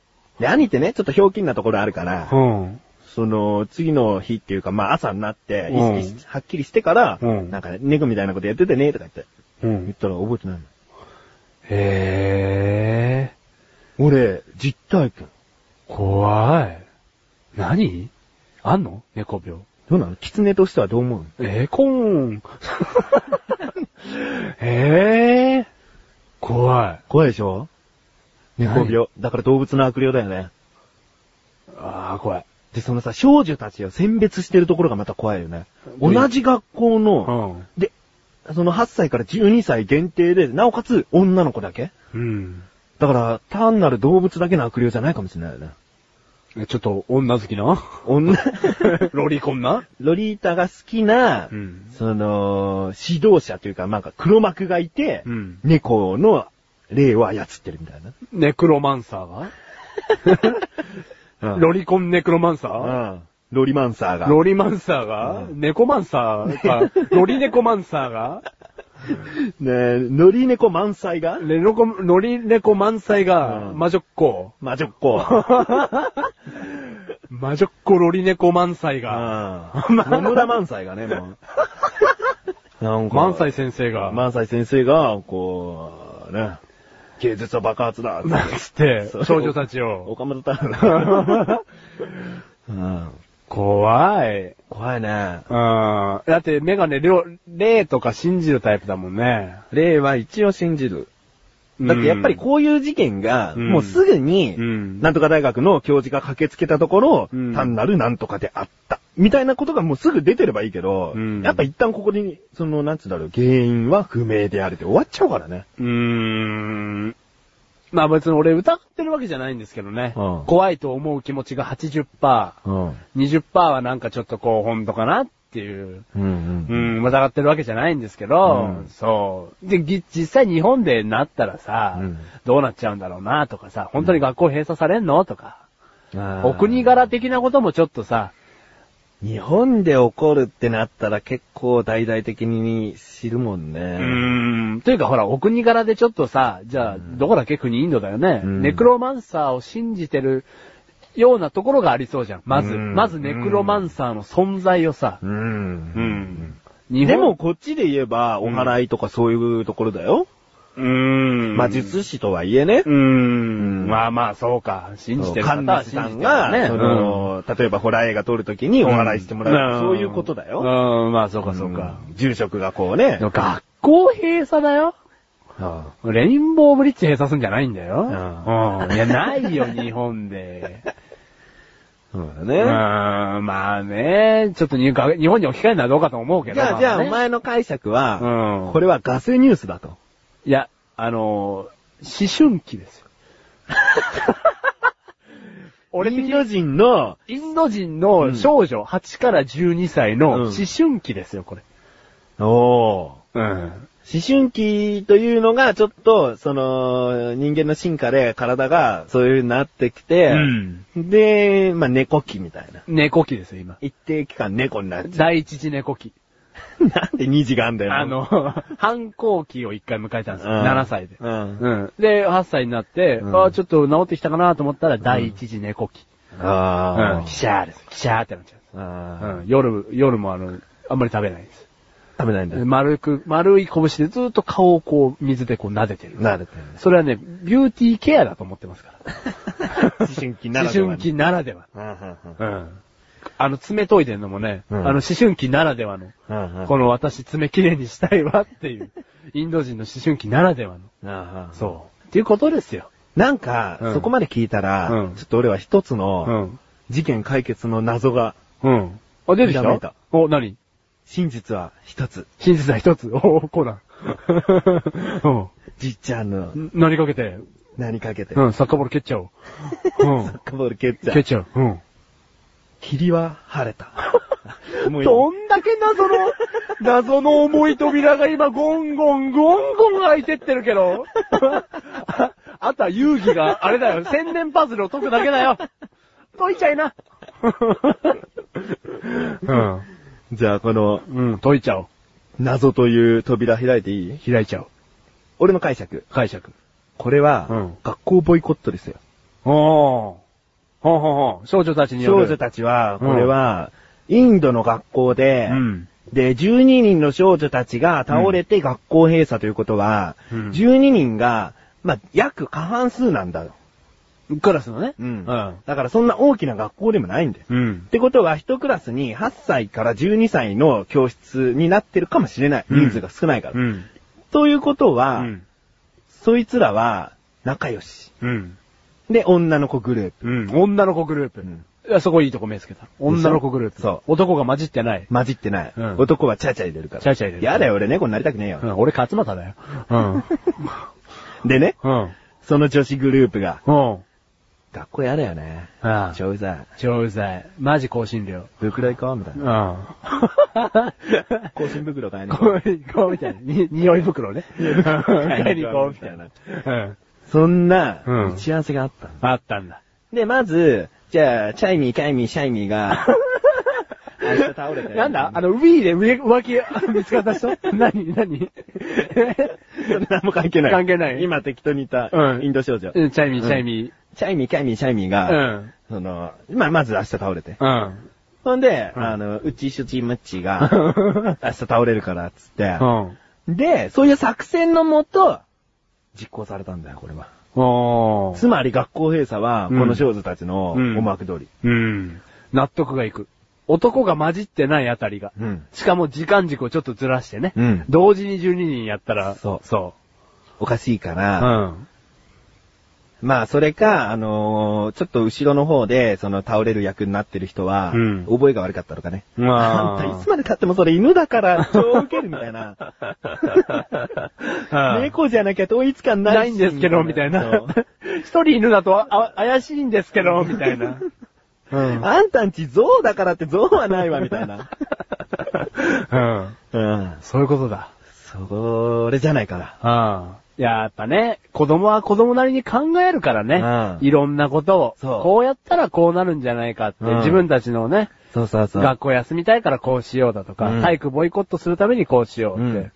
で、兄ってね、ちょっとひょうきんなところあるからあ。、はその、次の日っていうか、まあ朝になって、うん意識しはっきりしてから、うんなんか、猫みたいなことやっててね、とか言って、あ。う言っん。たら覚えてないの。へえ。俺、実体験。怖い。何？あんの？猫病。どうなの？狐としてはどう思うえー、コーン。[laughs] へえ。怖い。怖いでしょ？猫病。だから動物の悪霊だよね。ああ、怖い。で、そのさ、少女たちを選別してるところがまた怖いよね。うん同じ学校うの、ん。で、その8歳から12歳限定で、なおかつ女の子だけうん。だから、単なる動物だけの悪霊じゃないかもしれないよね。えちょっと、女好きな？女、[laughs] ロリコンな？ロリータが好きな、うんその、指導者というか、なんか黒幕がいて、うん猫の霊を操ってるみたいな。ネクロマンサーが？[laughs] うんロリコンネクロマンサー？うん。ロリマンサーが。ロリマンサーが？うんネコマンサーか？[laughs] ロリネコマンサーが？ねえ、ノリ猫満載が？レノコ、ロリネコ満載が？うん魔女っ子？魔女っ子。[laughs] 魔女っ子ロリネコ満載が？野村萬斎がね、もう。なんか。満載先生が。萬斎先生が、こう、ね、芸術は爆発だ。なんつって少女たちを。岡本太郎。[laughs] うん。怖い。怖いね。うん。だってメガネ、霊とか信じるタイプだもんね。霊は一応信じる。だってやっぱりこういう事件が、うんもうすぐに、うんなんとか大学の教授が駆けつけたところ、うん単なるなんとかであった。みたいなことがもうすぐ出てればいいけど、うんやっぱ一旦ここに、その、なんつうんだろう、原因は不明であるって終わっちゃうからね。うーん。まあ別に俺疑ってるわけじゃないんですけどね。うん怖いと思う気持ちが80%、うん。20%はなんかちょっとこう本当かなっていう。うんううん。ん、疑ってるわけじゃないんですけど、うんそう。で、ぎ実際日本でなったらさ、うんどうなっちゃうんだろうなとかさ、本当に学校閉鎖されんのとか、お国柄的なこともちょっとさ、日本で起こるってなったら結構大々的に知るもんうね。ーん。というかほら、お国柄でちょっとさ、じゃあ、どこだっけ？国インドだよね。うんネクロマンサーを信じてるようなところがありそうじゃん。まず、うんまずネクロマンサーの存在をさ。うん。うん。日本でも、こっちで言えば、お祓いとかそういうところだよ。うーん。魔術師とはいえねう。ーん。まあまあ、そうか。信じてる方は信じてるが、ね。その、例えばホラー映画撮るときにお祓いしてもらう。んそういうことだよ。うん、まあそうかそうか。ん住職がこうね学校閉鎖だよ。あレインボーブリッジ閉鎖すんじゃないんだよ。ううん。いや、ないよ、[laughs] 日本で。うそうだね。ん、まあね、ちょっと日本に置き換えるのはどうかと思うけど。じゃあ、じゃあ、お前の解釈は、うんこれはガセニュースだと。いや、あのー、思春期ですよ。[laughs] 俺インド人の、インド人の少女、8から12歳のうん思春期ですよ、これ。おーうん。思春期というのが、ちょっと、その、人間の進化で体がそういう風になってきて、うん。で、まあ、猫期みたいな。猫期ですよ、今。一定期間猫になっちゃ第一次猫期。う。[laughs] なんで2時があんだよ。あの、反抗期を一回迎えたんですよ。うん7歳で。うん。うん。で、8歳になって、うんああ、ちょっと治ってきたかなと思ったら、第一次猫期。あうん。キシャーです。キシャーってなっちゃう。うん。夜、夜もあの、あんまり食べないです。食べないんだ。丸く、丸い拳でずっと顔をこう、水でこう撫でてる。慣れてるね。それはね、ビューティーケアだと思ってますから。[laughs] 思春期ならではに。[laughs] 思春期ならでは。うん。あの、爪研いでんのもね、うんあの、思春期ならではの、うんうんこの私爪きれいにしたいわっていう、[laughs] インド人の思春期ならではの。うんうんそう。っていうことですよ。なんか、うんそこまで聞いたら、うんちょっと俺は一つうのん。事件解決の謎が、うん。あ、出てきひらめいたたお、何？真実は一つ。真実は一つ。おー、こうだ。[laughs] うん。じっちゃんの何かけて、何かけて、うん、サッカーボール蹴っちゃおう。うん。[laughs] サッカーボール蹴っちゃう。蹴っちゃう。うん。霧は晴れた。どんだけ謎の、謎の重い扉が今ゴンゴン、ゴンゴン開いてってるけど。あ [laughs] あとは遊戯が、あれだよ、千年パズルを解くだけだよ。解いちゃいな。うん。じゃあこのうん、解いちゃおう。謎という扉開いていい？開いちゃおう。俺の解釈。解釈。これは、うん学校ボイコットですよ。おー。ほうほうほう。少女たちによる。少女たちは、これは、インドの学校で、うん。で、12人の少女たちが倒れて学校閉鎖ということは、うん12人が、まあ、約過半数なんだよ。クラスのね。うんうん。だからそんな大きな学校でもないんだよ。うんっ。てことは、一クラスに8歳から12歳の教室になってるかもしれない。うん人数が少ないから。うん。ということは、うん。そいつらは仲良し。うん。で、女の子グループ。うん。女の子グループ。うんいや、そこいいとこ目つけた。女の子グループ。そう男が混じってない。混じってない。うん男はチャチャ入れるから。チャチャ入れるやだよ、俺猫になりたくねえよ。うん、俺勝俣だよ。うん。[laughs] でね、うん。その女子グループが、うん。学校やだよね。ああ。超うざい。超うざい。マジ更新料。袋行こうみたいな。うん。更新袋買いに行ここう。う、こうみたいな。に、匂い袋ね。買いに行こうみたいな。うん。そんなうん打ち合わせがあったの。あったんだ。で、まず、じゃあ、チャイミー、カイミー、シャイミーが、[laughs] 明日倒れて。なんだ？あの、ウィーで上、浮気見つかった人？何 [laughs] 何？[laughs] 何も関係ない。関係ない今適当に言った、うんインド少女。うんチャイミー、チャイミチャイミー、カイミー、シャイミーー。うが、ん。その、まあ、まず明日倒れて。うん。ほんで、うんあの、うちしゅちむっちが、明日倒れるから、つって。うん。で、そういう作戦のもと、実行されたんだよ、これは。つまり学校閉鎖は、うんこの少女たちのうん思惑通り。うん。納得がいく。男が混じってないあたりが。うん。しかも時間軸をちょっとずらしてね。うん同時に12人やったら、そうそおかしいかう。ら、ん。まあ、それか、あのーちょっと後ろの方で、その倒れる役になってる人は、うん覚えが悪かったのかね。まあんたいつまで経ってもそれ犬だから、超ウケるみたいな。[laughs] 猫じゃなきゃ統一感ないしないんですけど、みたいな。一人犬だとあ怪しいんですけど、みたいな。うん。あんたんち象だからって象はないわ、みたいな。うん。うん。そういうことだ。それじゃないかな。ああ。やっぱね、子供は子供なりに考えるからね。うんいろんなことを。そうこうやったらこうなるんじゃないかって、うん自分たちのね、そうそうそう。学校休みたいからこうしようだとか、うん体育ボイコットするためにこうしようって。うん、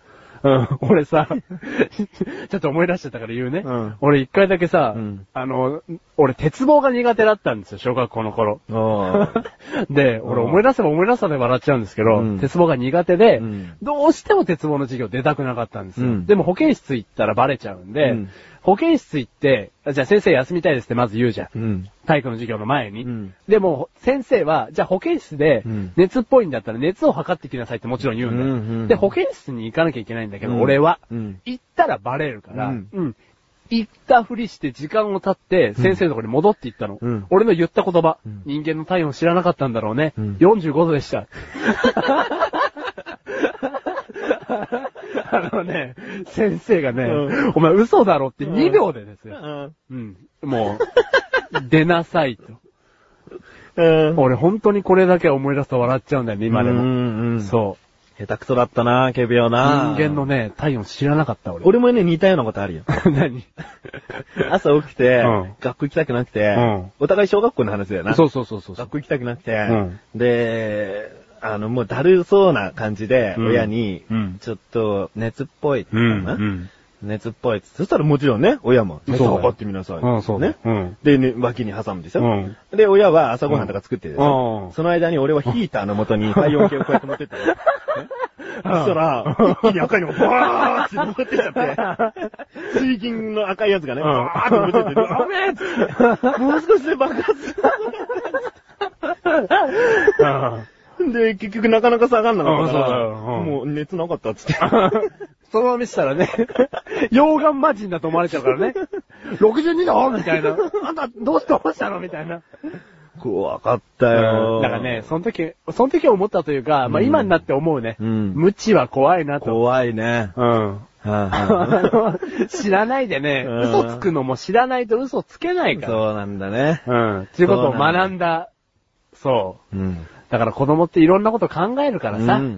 俺さ、[laughs] ちょっと思い出しちゃったから言うね。うん。俺一回だけさ、うん。あの、俺鉄棒が苦手だったんですよ、小学校の頃。[laughs] で、俺うん思い出せば思い出さで笑っちゃうんですけど、うん。鉄棒が苦手で、うん。どうしても鉄棒の授業出たくなかったんですよ。うん。でも保健室行ったらバレちゃうんで、うん保健室行って、あじゃあ先生休みたいですってまず言うじゃん。うん。体育の授業の前に。うんでも、先生は、じゃあ保健室でうん、熱っぽいんだったら熱を測ってきなさいってもちろん言うんだよ。うんうんで、保健室に行かなきゃいけないんだけど、うん俺は、うん行ったらバレるから、ううんん。行ったふりして時間を経って、先生のところに戻って行ったの。うん俺の言った言葉、うん人間の体温知らなかったんだろうね。うん45度でした。あのね、先生がね、うんお前嘘だろって2秒でですよ。うん。うん。もう、出なさいと。[laughs] うん。俺本当にこれだけ思い出すと笑っちゃうんだよね、今でも。うんうん。そ下手くそだったな、ケビオ。人間のね、体温知らなかった俺。俺もね、似たようなことあるよ。[laughs] 何？朝起きて、うん学校行きたくなくて、うんお互い小学校の話だよな。そうそうそうそう。学校行きたくなくて、うんで、あの、もうだるそうな感じで、うん親に、うんちょっと、熱っぽいうん。うん。熱っぽい。そしたらもちろんね、親も、熱そうだよ測ってみなさい。うん、そうね。うん。で、ね、脇に挟むでしょ、うんで、親は朝ごはんとか作ってるでしょ、うんその間に俺はヒーターの元に体温計をこうやって持ってったの。ね [laughs] そしたら、一気に赤いのがバーって登ってっちゃって、[laughs] 水銀の赤いやつがね、うんバーって登ってって、[laughs] あめえっつって、もう少しで爆発 [laughs] で、結局なかなか下がんなかったかうんそうだら、ようんもう熱なかったっつって。[laughs] そのまま見せたらね、[laughs] 溶岩魔人だと思われちゃうからね。62度？みたいな。あんた、どうしたの？みたいな。怖かったよ。だからね、その時、その時思ったというか、まあうん今になって思うね。うん無知は怖いなと。怖いね。うん。知らないでね、うん嘘つくのも知らないと嘘つけないから。そうなんだね。うん。っていうことを学んだ。そう。うん。だから子供っていろんなこと考えるからさ。ううん。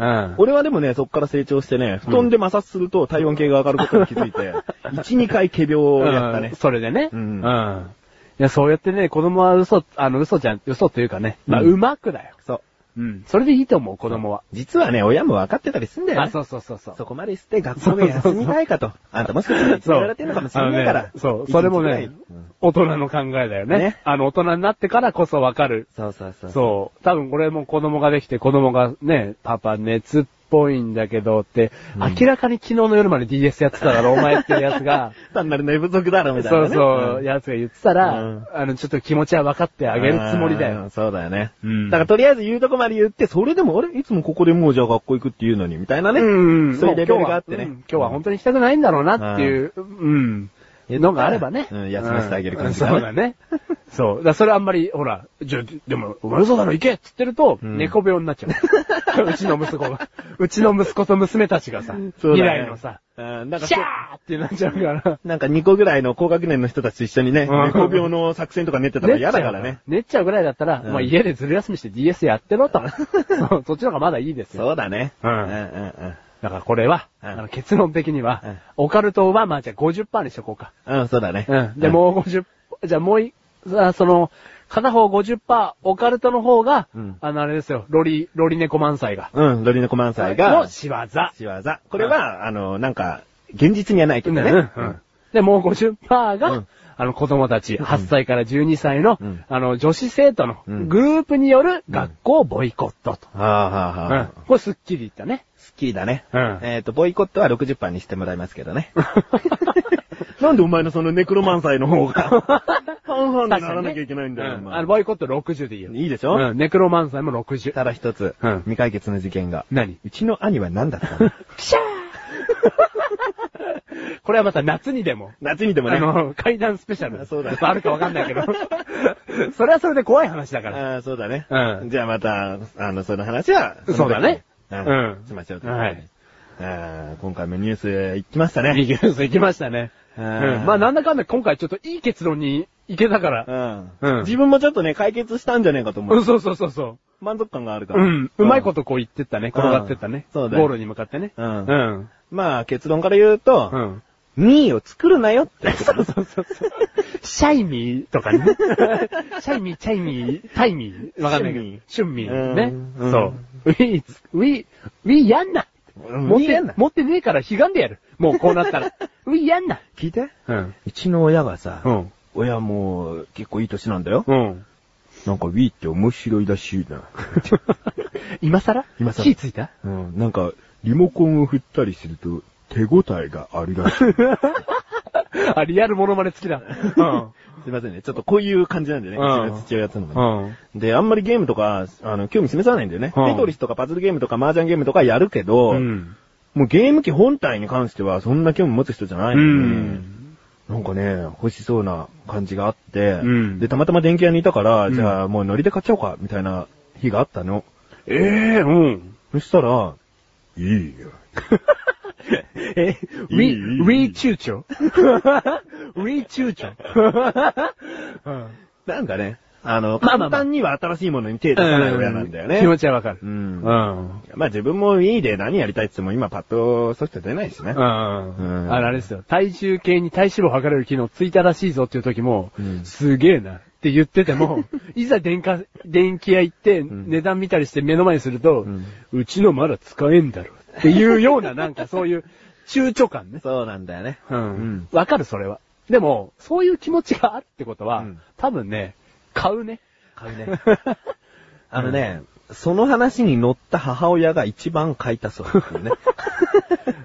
ん俺はでもね、そっから成長してね、布団で摩擦すると体温計が上がることに気づいて、[laughs] 1、2回仮病をやったねうん。それでね。うんいや、そうやってね、子供は嘘、あの、嘘じゃん、嘘というかね、まあ、うんうまくだよ。そう。うん。それでいいと思う、子供は。実はね、親も分かってたりすんだよあ、ね。そうそうそうそう。そこまでして学校で休みたいかと。あんたもしかしたらいつもやられてるのかもしれないから。ねそう、それもね一日ぐらい、大人の考えだよね。ねあの、大人になってからこそわかる。そうそうそう。そう。多分これも子供ができて、子供がね、パパ熱っぽいんだけどって、うん明らかに昨日の夜まで DS やってただろ、[laughs] お前っていうやつが、単なる寝不足だろ、みたいそうなね。そう、んやつが言ってたら、うんあの、ちょっと気持ちは分かってあげるつもりだよ。うんそうだよね。うんだからとりあえず言うとこまで言って、それでも、あれ？いつもここでもうじゃあ学校行くって言うのに、みたいなね。うん。そういうレベルがあってね今日はうん今日は本当に行きたくないんだろうなっていう、うん。のがあればね。うん休ませてあげる感じだだねそうだね。[laughs] そう。だからそれあんまり、ほら、じゃあ、でも、お前嘘だろ行けって言ってると、うん猫病になっちゃう。[laughs] うちの息子が。うちの息子と娘たちがさ、未そうだね来のさ、うんなんかシャーってなっちゃうから。なんか2個ぐらいの高学年の人たちと一緒にね、うん猫病の作戦とか練ってたら [laughs] 嫌だからね。寝っちゃうぐらいだったら、うんまあ家でずる休みして DS やってろと。[laughs] そうそっちの方がまだいいですよ。そうだね。うんうんうんうん。だからこれは、うんあの結論的には、うんオカルトはまあじゃあ50%にしとこうか。うん、そうだね。うん。で、もう50、じゃあもうい、あその、片方50%、オカルトの方が、うんあのあれですよ、ロリ、ロリ猫満載が。うん、ロリネコ満載のが、仕業。仕業。これは、あの、なんか、現実にはないけどね。うんうんで、もう50%が、うんあの子供たち、8歳から12歳の、うんあの女子生徒のうんグループによる学校ボイコットと。はあはあはあ。うん。これスッキリ言ったね。スッキリだね。うんえっと、ボイコットは60%にしてもらいますけどね。[laughs] なんでお前のそのネクロ満載の方が、[laughs] 半々にならなきゃいけないんだよ、お前うんあの、ボイコット60でいいよ。いいでしょ？うん。ネクロ満載も60。ただ一つ、うん未解決の事件が。何？うちの兄は何だったの？くしゃー [laughs] これはまた夏にでも。夏にでもね。あの、階段スペシャル。そうだねあるかわかんないけど。[laughs] それはそれで怖い話だから。ああ、そうだね。うんじゃあまた、あの、その話は、そうだねううんん。しましょう。はい。あー今回もニュース行きましたね。ニュース行きましたね。ううんん。まあなんだかんだ今回ちょっといい結論に行けたから。うん。うん自分もちょっとね、解決したんじゃねえかと思う。うん、そうそうそうそ満足感があるかう。ら。うん。うまいことこう言ってったね。転がってったね。そうだよゴールに向かってね。うんうん。まあ、結論から言うと、うん。ミーを作るなよって。[laughs] そうそうそうそう。シャイミーとかね。[laughs] シャイミー、チャイミー、タイミー。わかんないけど。シュンミーねうん。そう。ウィー、ウィー、ウィーやんな。持って持ってんな、。持ってねえから悲願でやる。もうこうなったら。[laughs] ウィーやんな。聞いてうん。うちの親がさ、うん。親もう結構いい年なんだよ。うん。なんか Wii って面白いらしいな。今更？今更火ついた？うん、なんか、リモコンを振ったりすると手応えがあるらしい。[laughs] あ、リアルモノマネ好きだ。うん。[laughs] すいませんね。ちょっとこういう感じなんでね。うんの父親やったのがね。うん。で、あんまりゲームとか、あの、興味示さないんだよね。うんテトリスとかパズルゲームとか麻雀ゲームとかやるけど、うん。もうゲーム機本体に関してはそんな興味持つ人じゃないうのに、ん。なんかね、欲しそうな感じがあって、うんで、たまたま電気屋にいたから、んじゃあもうノリで買っちゃおうか、みたいな日があったの。ええうん。そしたら、いいよ。[laughs] え、ウィ、いいいいウィ躊躇 [laughs] ウィ躊躇 [laughs] うん。なんかね、あの、簡単には新しいものに手出さない親なんだよね。気持ちはわかる。うん。うん。まあ自分も Wii で何やりたいって言っても今パッとソフト出ないしね。うん。うんあれあれですよ。体重計に体脂肪を測れる機能ついたらしいぞっていう時も、うんすげえなって言ってても、[laughs] いざ電化、電気屋行ってん値段見たりして目の前にすると、ううんちのまだ使えんだろっていうようななんかそういう躊躇感ね。そうなんだよね。ううんん。わかる、それは。でも、そういう気持ちがあるってことは、うん多分ね、買うね。買うね。[laughs] あのね、その話に乗った母親が一番買いたそうってい [laughs] うね。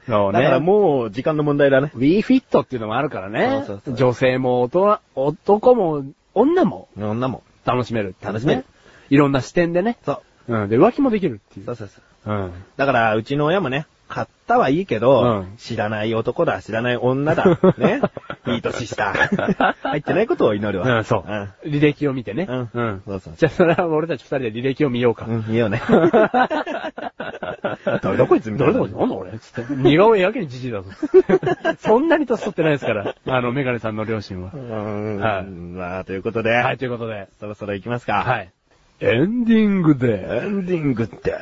そうだからもう時間の問題だね。Wii Fit っていうのもあるからね。そうそうそう女性も大人、男も女も女も。楽しめる楽しめる。いろんな視点でね。そう。うん。で、浮気もできるっていう。そうそうそう。うん。だから、うちの親もね、買ったはいいけど、うん知らない男だ、知らない女だ、ね。[laughs] いい年した。入ってないことを祈るわ。うん、そう。うん。履歴を見てね。うんうん。そうそう。じゃあ、それは俺たち二人で履歴を見ようか。うん、いいよね。誰だこいつみたいな。どれだこいつなんだ俺つって。似顔絵やけにじじいだぞ。[laughs] そんなに年取ってないですから。あの、メガネさんの両親はう。ーん。はいまあ、ということで、はい、ということで。そろそろ行きますか。はい。エンディングで。エンディングって、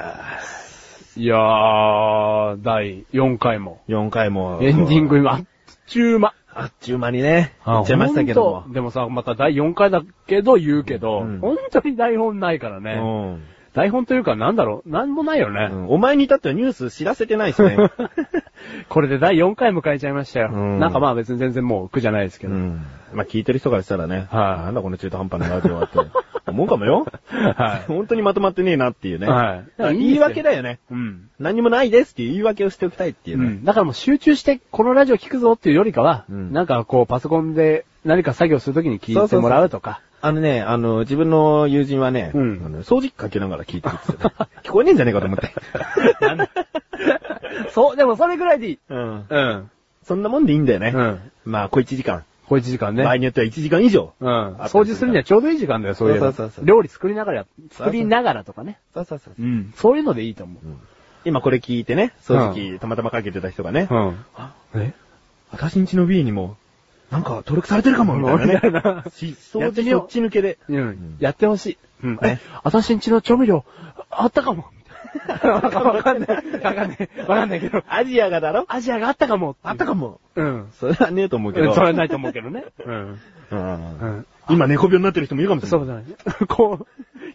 いやー、第4回も。4回も。エンディング今、あっちゅう間。あっちゅう間にね、行っちゃいましたけども。でもさ、また第4回だけど言うけど、うん本当に台本ないからね。うん台本というかなんだろう、なんもないよね。うんお前に至ってはニュース知らせてないしね。[laughs] これで第4回迎えちゃいましたよ。うんなんかまあ別に全然もう苦じゃないですけど。うん。まあ聞いてる人からしたらね、はいなんだこの中途半端なラジオはって [laughs] 思うかもよ。はい [laughs] 本当にまとまってねえなっていうね。はい言い訳だよね。うん。何もないですっていう言い訳をしておきたいっていうね。うん。だからもう集中してこのラジオ聞くぞっていうよりかは、うんなんかこうパソコンで何か作業するときに聞いてもらうとか。あのね、あの、自分の友人はね、うんあの掃除機かけながら聞いてるって言ってた [laughs] 聞こえねえんじゃねえかと思って。そう、でもそれぐらいでいい。うん。うん。そんなもんでいいんだよね。うん。まあ、小1時間。小1時間ね。場合によっては1時間以上。うん。掃除するにはちょうどいい時間だよ、そういうそうそうそう料理作りながら、作りながらとかね。そうそうそう。うん。そういうのでいいと思う。今これ聞いてね、掃除機たまたまかけてた人がね、うん。あえ？私んちの Wii にも、なんか登録されてるかも、みたいなね。みたいなし掃やってみよう除そっち抜けで。うん。やってほしい。うん。ねえ、私んちの調味料、あったかも。わかんない。わかんない。わかんないけど。アジアがだろ？アジアがあったかも。あったかも。うん。それはねえと思うけど。それはないと思うけどね。うん。うんうん。今猫病になってる人もいるかもしれない。そうだね。こう、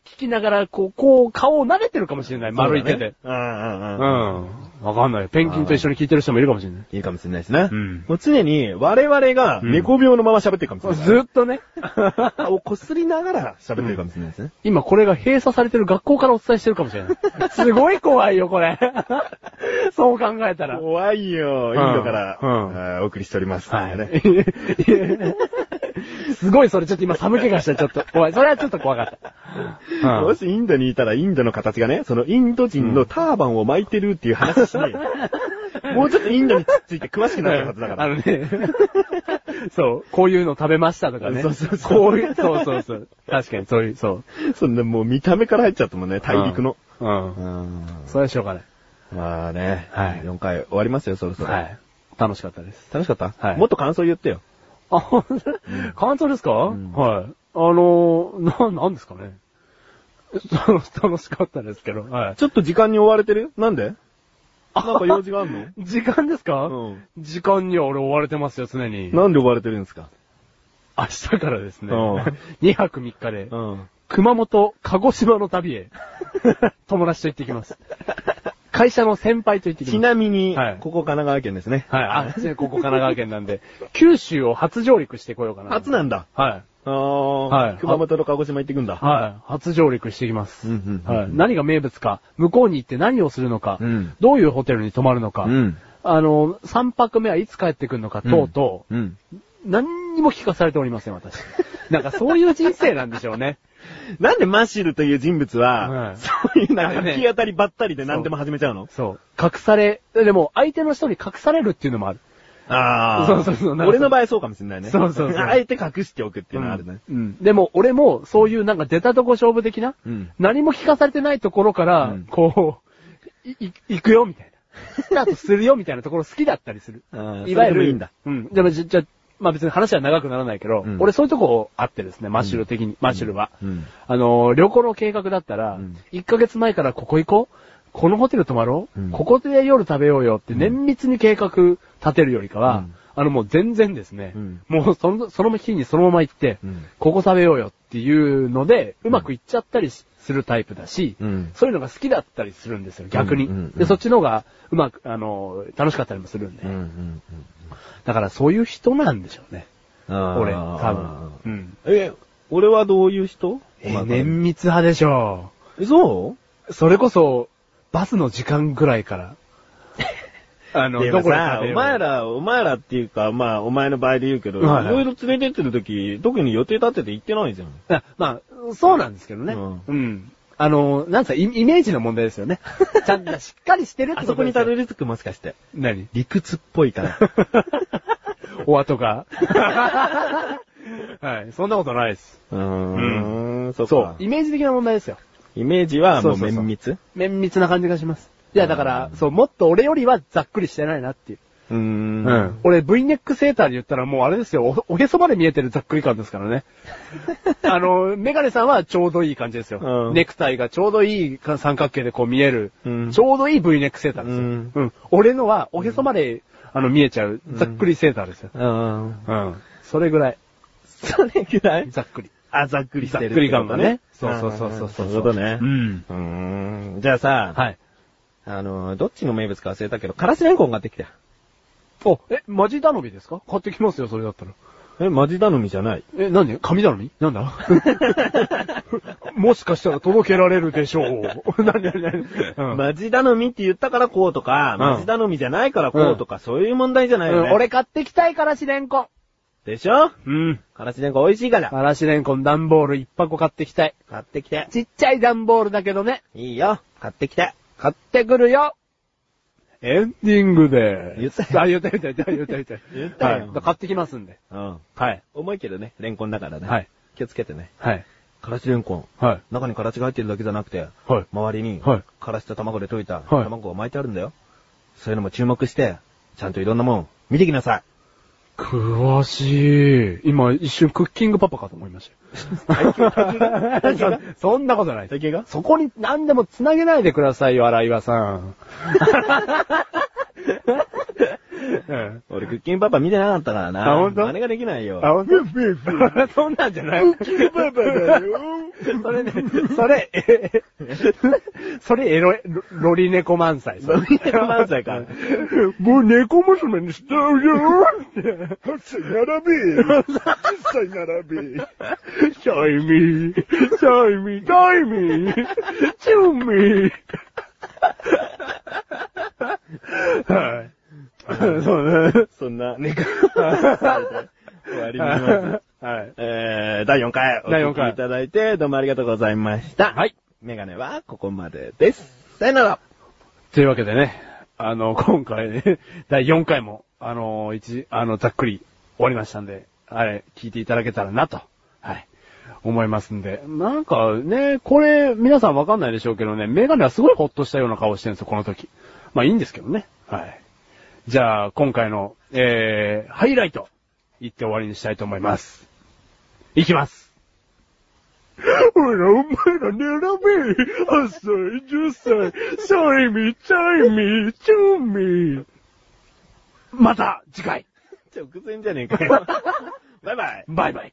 聞きながら、こう、こう、顔を撫でてるかもしれない。丸い手で。そうだね。うんうんううん。ん。わかんない。ペンギンと一緒に聞いてる人もいるかもしれない。いいかもしれないですね。うんもう常に我々が猫病のまま喋ってるかもしれない。ずっとね。[laughs] をこすりながら喋ってるかもしれないですね。今これが閉鎖されてる学校からお伝えしてるかもしれない。[laughs] すごい怖いよ、これ。[laughs] そう考えたら。怖いよ、インドから、うんお送りしております。はいね。すごい、それちょっと今寒気がした、ちょっと。[laughs] 怖い。それはちょっと怖かった。もしインドにいたらインドの形がね、そのインド人のターバンを巻いてるっていう話しない。もうちょっとインドについて詳しくなるはずだから。あのね、[laughs] そう、こういうの食べましたとかね。そうそうそうこういう、そうそうそう。確かにそういう、そう。そんなもう見た目から入っちゃったもんね、大陸の。うん。うんそれはしょうがない。まあね、はい4回終わりますよ、そろそろ。はい。楽しかったです。楽しかった？はいもっと感想言ってよ。あ、感想ですか、んはい。あのー、な、なんですかね？[laughs] 楽しかったですけど、はい。ちょっと時間に追われてる？なんで？なんか用事があんの？[laughs] 時間ですか、うん。時間には俺追われてますよ、常に。なんで呼ばれてるんですか？明日からですね、うん [laughs] 2泊3日で、ん。熊本、鹿児島の旅へ、友達と行ってきます。会社の先輩と行ってきちます。なみに、はいここ神奈川県ですね。はい、あ、私ねここ神奈川県なんで、九州を初上陸してこようかな。初なんだ。はい。ああ、はい熊本と鹿児島行ってくんだ。はい。初上陸してきます。うんうんうんはい。何が名物か、向こうに行って何をするのか、うんどういうホテルに泊まるのか、うん。あの、3泊目はいつ帰ってくるのか、とうとう、うん。何にも聞かされておりません、私。なんかそういう人生なんでしょうね。[laughs] [laughs] なんでマッシュルという人物は、はいそういうなんか行き当たりばったりで何でも始めちゃうの？そう。隠され、でも相手の人に隠されるっていうのもある。あそうそうそう俺の場合そうかもしれないね。そうそうそうあえて隠しておくっていうのはあるね。うん。でも俺もそういうなんか出たとこ勝負的な、うん何も聞かされてないところから、うんこう、い、い行くよみたいな。スタートするよみたいなところ好きだったりする。あーいわゆる、いいんだ。うん。でもじゃ、まあ別に話は長くならないけど、うん。俺そういうとこあってですね、マッシュル的に、マッシュルは。うん。あのー、旅行の計画だったら、うん。1ヶ月前からここ行こう。このホテル泊まろう、うん。ここで夜食べようよって綿密に計画立てるよりかは、うん。あのもう全然ですね、うん。もうその、その日にそのまま行って、うん。ここ食べようよっていうので、うまくいっちゃったりしするタイプだし、うんそういうのが好きだったりするんですよ、逆に。うんうんうんで、そっちの方がうまく、あのー、楽しかったりもするんで。うんうんだからそういう人なんでしょうね。俺、多分。うん。え、俺はどういう人？えー綿密派でしょ。えそうそれこそ、バスの時間ぐらいから。あの、でどこさお前ら、お前らっていうか、まあ、お前の場合で言うけど、いはいはいろいろ連れてってる時、特に予定立てて行ってないじゃん。あまあ、そうなんですけどね。うんうん。あの、なんつうか、イイメージの問題ですよね。ちゃんとしっかりしてるってあことそこにたどりり着くもしかして。何？理屈っぽいから。[laughs] お後が。[laughs] はい。そんなことないです。うーん、そっそうか。。イメージ的な問題ですよ。イメージはもそううそうそう綿密？綿密な感じがします。いや、だから、そう、もっと俺よりはざっくりしてないなっていう。うーん。うん。俺 V ネックセーターで言ったらもうあれですよ、おおへそまで見えてるざっくり感ですからね。[laughs] あの、メガネさんはちょうどいい感じですよ。うんネクタイがちょうどいい三角形でこう見える、うんちょうどいい V ネックセーターですよ。うんうん。俺のはおへそまで、あの見えちゃうざっくりセーターですよ。うん。うん。それぐらい。それぐらい？ざっくり。あ、ざっくりしてるざっくり感がねってことそうそうそうそうそういうことねう。ん。うーん。じゃあさ、はい。あの、どっちの名物か忘れたけど、からしれんこん買ってきて。お、え、マジ頼みですか？買ってきますよ、それだったら。え、マジ頼みじゃないえ、何？紙頼み？なんだ？[laughs] もしかしたら届けられるでしょう。[laughs] 何何何、うんマジ頼みって言ったからこうとか、んマジ頼みじゃないからこうとか、そういう問題じゃないよね。うん俺買ってきたいからしれんこん。でしょ？うん。からしれんこん美味しいから。からしれんこん段ボール1箱買ってきたい。買ってきて。ちっちゃい段ボールだけどね。いいよ。買ってきて。買ってくるよ。エンディングで言ったよあ、言った言った言った言った言った。言ったよはい買ってきますんで。うん。はい。重いけどね、レンコンだからね。はい。気をつけてね。はい。からしれんこん。はい。中にからしが入ってるだけじゃなくて、はい。周りに、はいからしと卵で溶いたはい卵が巻いてあるんだよ。そういうのも注目して、ちゃんといろんなもん見てきなさい。詳しい。今一瞬クッキングパパかと思いましたよ。そ [laughs] そんなことない。体型が？そこに何でも繋げないでくださいよ、荒岩さん。[laughs] うん俺、クッキンパパ見てなかったからな。あほんと真似ができないよ。あ、ほんとそんなんじゃないクッキングパパだよ。それね、それ、えそれエロ、ロロリ猫満載。ロリ猫満載かもう猫娘にしたうよ8歳並び !8 歳並びシャイミー、シャイミー、ダイミー、チューミー。はい。そうね。そんな、猫 [laughs] 終わりにします。はい。えー、第4回お第四回聞きいただいて、どうもありがとうございました。はい。メガネはここまでです。さよなら。というわけでね、あの、今回ね、[laughs] 第4回も、あの、一、あの、ざっくり終わりましたんで、あれ、聞いていただけたらなと、はい、思いますんで。なんかね、これ、皆さんわかんないでしょうけどね、メガネはすごいホッとしたような顔してるんですよ、この時。まあいいんですけどね。はい。じゃあ、今回の、えー、ハイライト、言って終わりにしたいと思います。いきます。ほら、お前ら並べ !8 歳、10歳、サイミ、チャイミ、チューミまた、次回直前じゃねえかよ。バイバイ。バイバイ